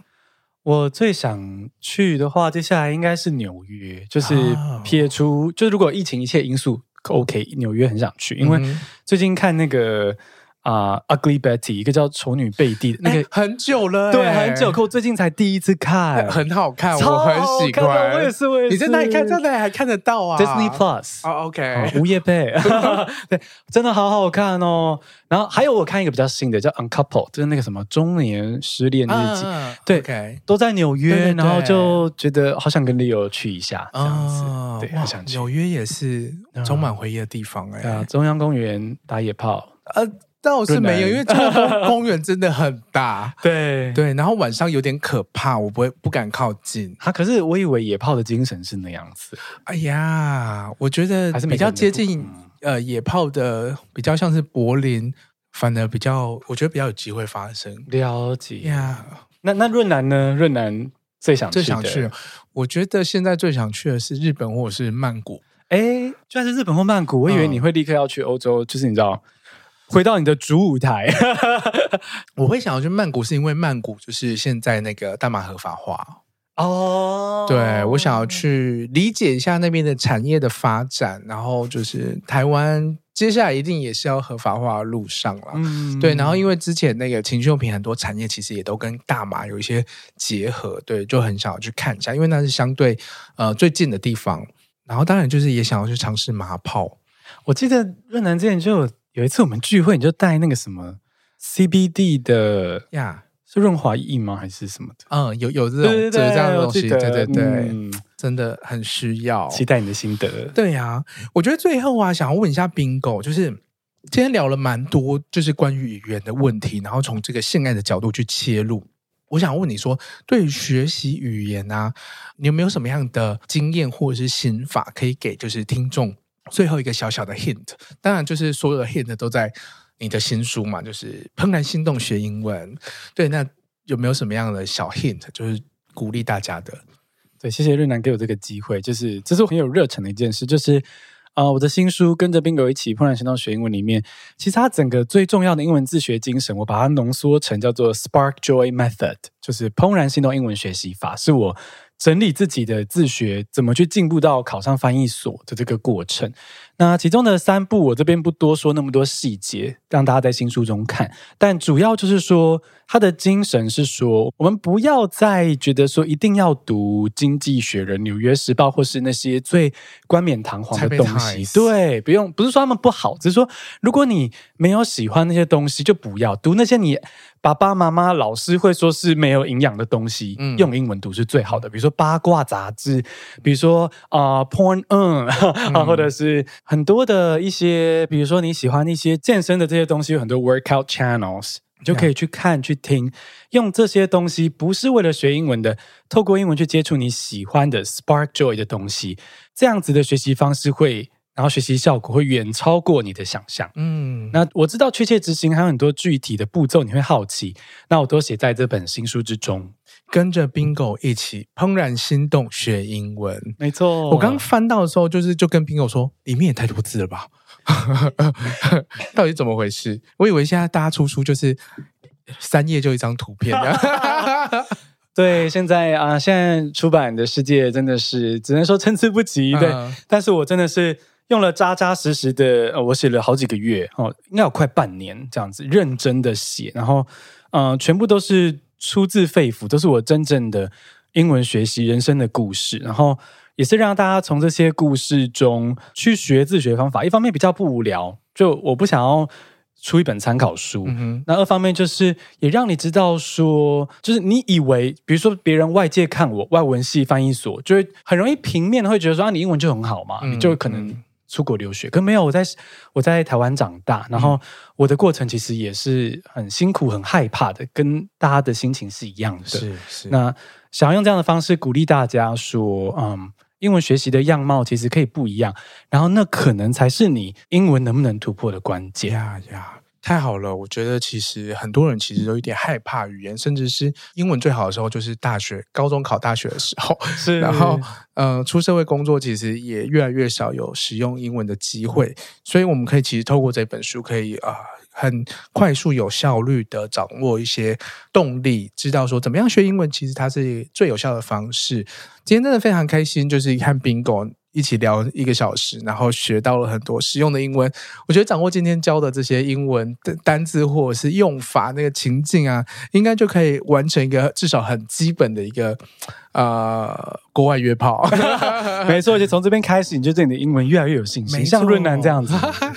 我最想去的话，接下来应该是纽约，就是撇除，就是如果疫情一切因素。OK，纽约很想去，因为最近看那个啊，《Ugly Betty》一个叫《丑女贝蒂》的那个很久了，对，很久。可我最近才第一次看，很好看，我很喜欢。我也是，我也是。你在哪里看？在哪里还看得到啊？Disney Plus。哦，OK，无业配，对，真的好好看哦。然后还有我看一个比较新的，叫《Uncoupled》，就是那个什么中年失恋日记，对，都在纽约，然后就觉得好想跟 Leo 去一下，这样子。对，好想去。纽约也是充满回忆的地方，哎，中央公园打野炮，呃。倒是没有，因为中央 公园真的很大，对对，然后晚上有点可怕，我不会不敢靠近。他可是我以为野炮的精神是那样子。哎呀，我觉得还是比较接近呃野炮的，比较像是柏林，反而比较我觉得比较有机会发生。了解呀，那那润南呢？润南最想最想去，我觉得现在最想去的是日本或者是曼谷。哎，居然是日本或曼谷，我以为你会立刻要去欧洲，就是你知道。回到你的主舞台，我会想要去曼谷，是因为曼谷就是现在那个大麻合法化哦。对，我想要去理解一下那边的产业的发展，然后就是台湾接下来一定也是要合法化的路上了。嗯，对。然后因为之前那个情趣用品很多产业其实也都跟大麻有一些结合，对，就很想要去看一下，因为那是相对呃最近的地方。然后当然就是也想要去尝试麻炮。我记得越南之前就。有一次我们聚会，你就带那个什么 CBD 的呀。是润滑液吗？还是什么的？嗯，有有这种这样的东西，对对对，嗯、真的很需要。期待你的心得。对呀、啊，我觉得最后啊，想要问一下 Bingo，就是今天聊了蛮多，就是关于语言的问题，然后从这个性爱的角度去切入。我想问你说，对于学习语言啊，你有没有什么样的经验或者是心法可以给就是听众最后一个小小的 hint？当然，就是所有的 hint 都在。你的新书嘛，就是《怦然心动学英文》。对，那有没有什么样的小 hint，就是鼓励大家的？对，谢谢瑞南给我这个机会，就是这是我很有热忱的一件事。就是啊、我的新书《跟着宾格一起怦然心动学英文》里面，其实它整个最重要的英文自学精神，我把它浓缩成叫做 Spark Joy Method，就是怦然心动英文学习法，是我。整理自己的自学，怎么去进步到考上翻译所的这个过程。那其中的三步，我这边不多说那么多细节，让大家在新书中看。但主要就是说，他的精神是说，我们不要再觉得说一定要读《经济学人》《纽约时报》或是那些最冠冕堂皇的东西。对，不用，不是说他们不好，只是说如果你没有喜欢那些东西，就不要读那些你。爸爸妈妈、老师会说是没有营养的东西，嗯、用英文读是最好的。比如说八卦杂志，比如说啊、呃、Porn，嗯，嗯 或者是很多的一些，比如说你喜欢一些健身的这些东西，有很多 workout channels，你就可以去看、嗯、去听。用这些东西不是为了学英文的，透过英文去接触你喜欢的 spark joy 的东西，这样子的学习方式会。然后学习效果会远超过你的想象。嗯，那我知道确切执行还有很多具体的步骤，你会好奇，那我都写在这本新书之中。跟着 Bingo 一起怦然心动学英文，没错。我刚翻到的时候，就是就跟 Bingo 说，里面也太多字了吧？到底怎么回事？我以为现在大家出书就是三页就一张图片。对，现在啊，现在出版的世界真的是只能说参差不齐。对，嗯、但是我真的是。用了扎扎实实的，我写了好几个月哦，应该有快半年这样子认真的写，然后嗯、呃，全部都是出自肺腑，都是我真正的英文学习人生的故事，然后也是让大家从这些故事中去学自学方法。一方面比较不无聊，就我不想要出一本参考书，嗯、那二方面就是也让你知道说，就是你以为，比如说别人外界看我外文系翻译所，就会很容易平面会觉得说啊，你英文就很好嘛，嗯、你就可能。出国留学，可没有，我在我在台湾长大，然后我的过程其实也是很辛苦、很害怕的，跟大家的心情是一样的。是是，那想要用这样的方式鼓励大家说，嗯，英文学习的样貌其实可以不一样，然后那可能才是你英文能不能突破的关键。呀呀。太好了，我觉得其实很多人其实都有点害怕语言，甚至是英文最好的时候就是大学、高中考大学的时候，是，然后呃，出社会工作其实也越来越少有使用英文的机会，所以我们可以其实透过这本书，可以啊、呃、很快速、有效率的掌握一些动力，知道说怎么样学英文，其实它是最有效的方式。今天真的非常开心，就是看 Bingo。一起聊一个小时，然后学到了很多实用的英文。我觉得掌握今天教的这些英文的单字或者是用法，那个情境啊，应该就可以完成一个至少很基本的一个。呃，国外约炮，没错，就从这边开始，你就对你的英文越来越有信心，像润南这样子。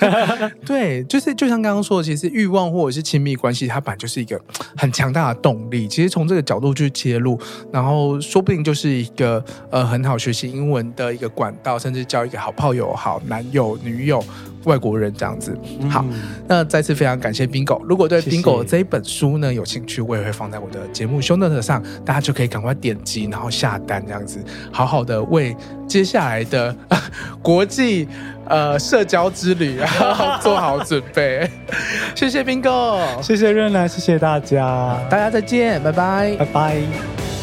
对，就是就像刚刚说的，其实欲望或者是亲密关系，它本来就是一个很强大的动力。其实从这个角度去切入，然后说不定就是一个呃很好学习英文的一个管道，甚至交一个好炮友、好男友、女友。外国人这样子，好，嗯、那再次非常感谢 Bingo。如果对 Bingo 这一本书呢有兴趣，我也会放在我的节目 show note 上，大家就可以赶快点击，然后下单这样子，好好的为接下来的 国际呃社交之旅啊 做好准备。谢谢 Bingo，谢谢润男，谢谢大家，大家再见，拜拜，拜拜。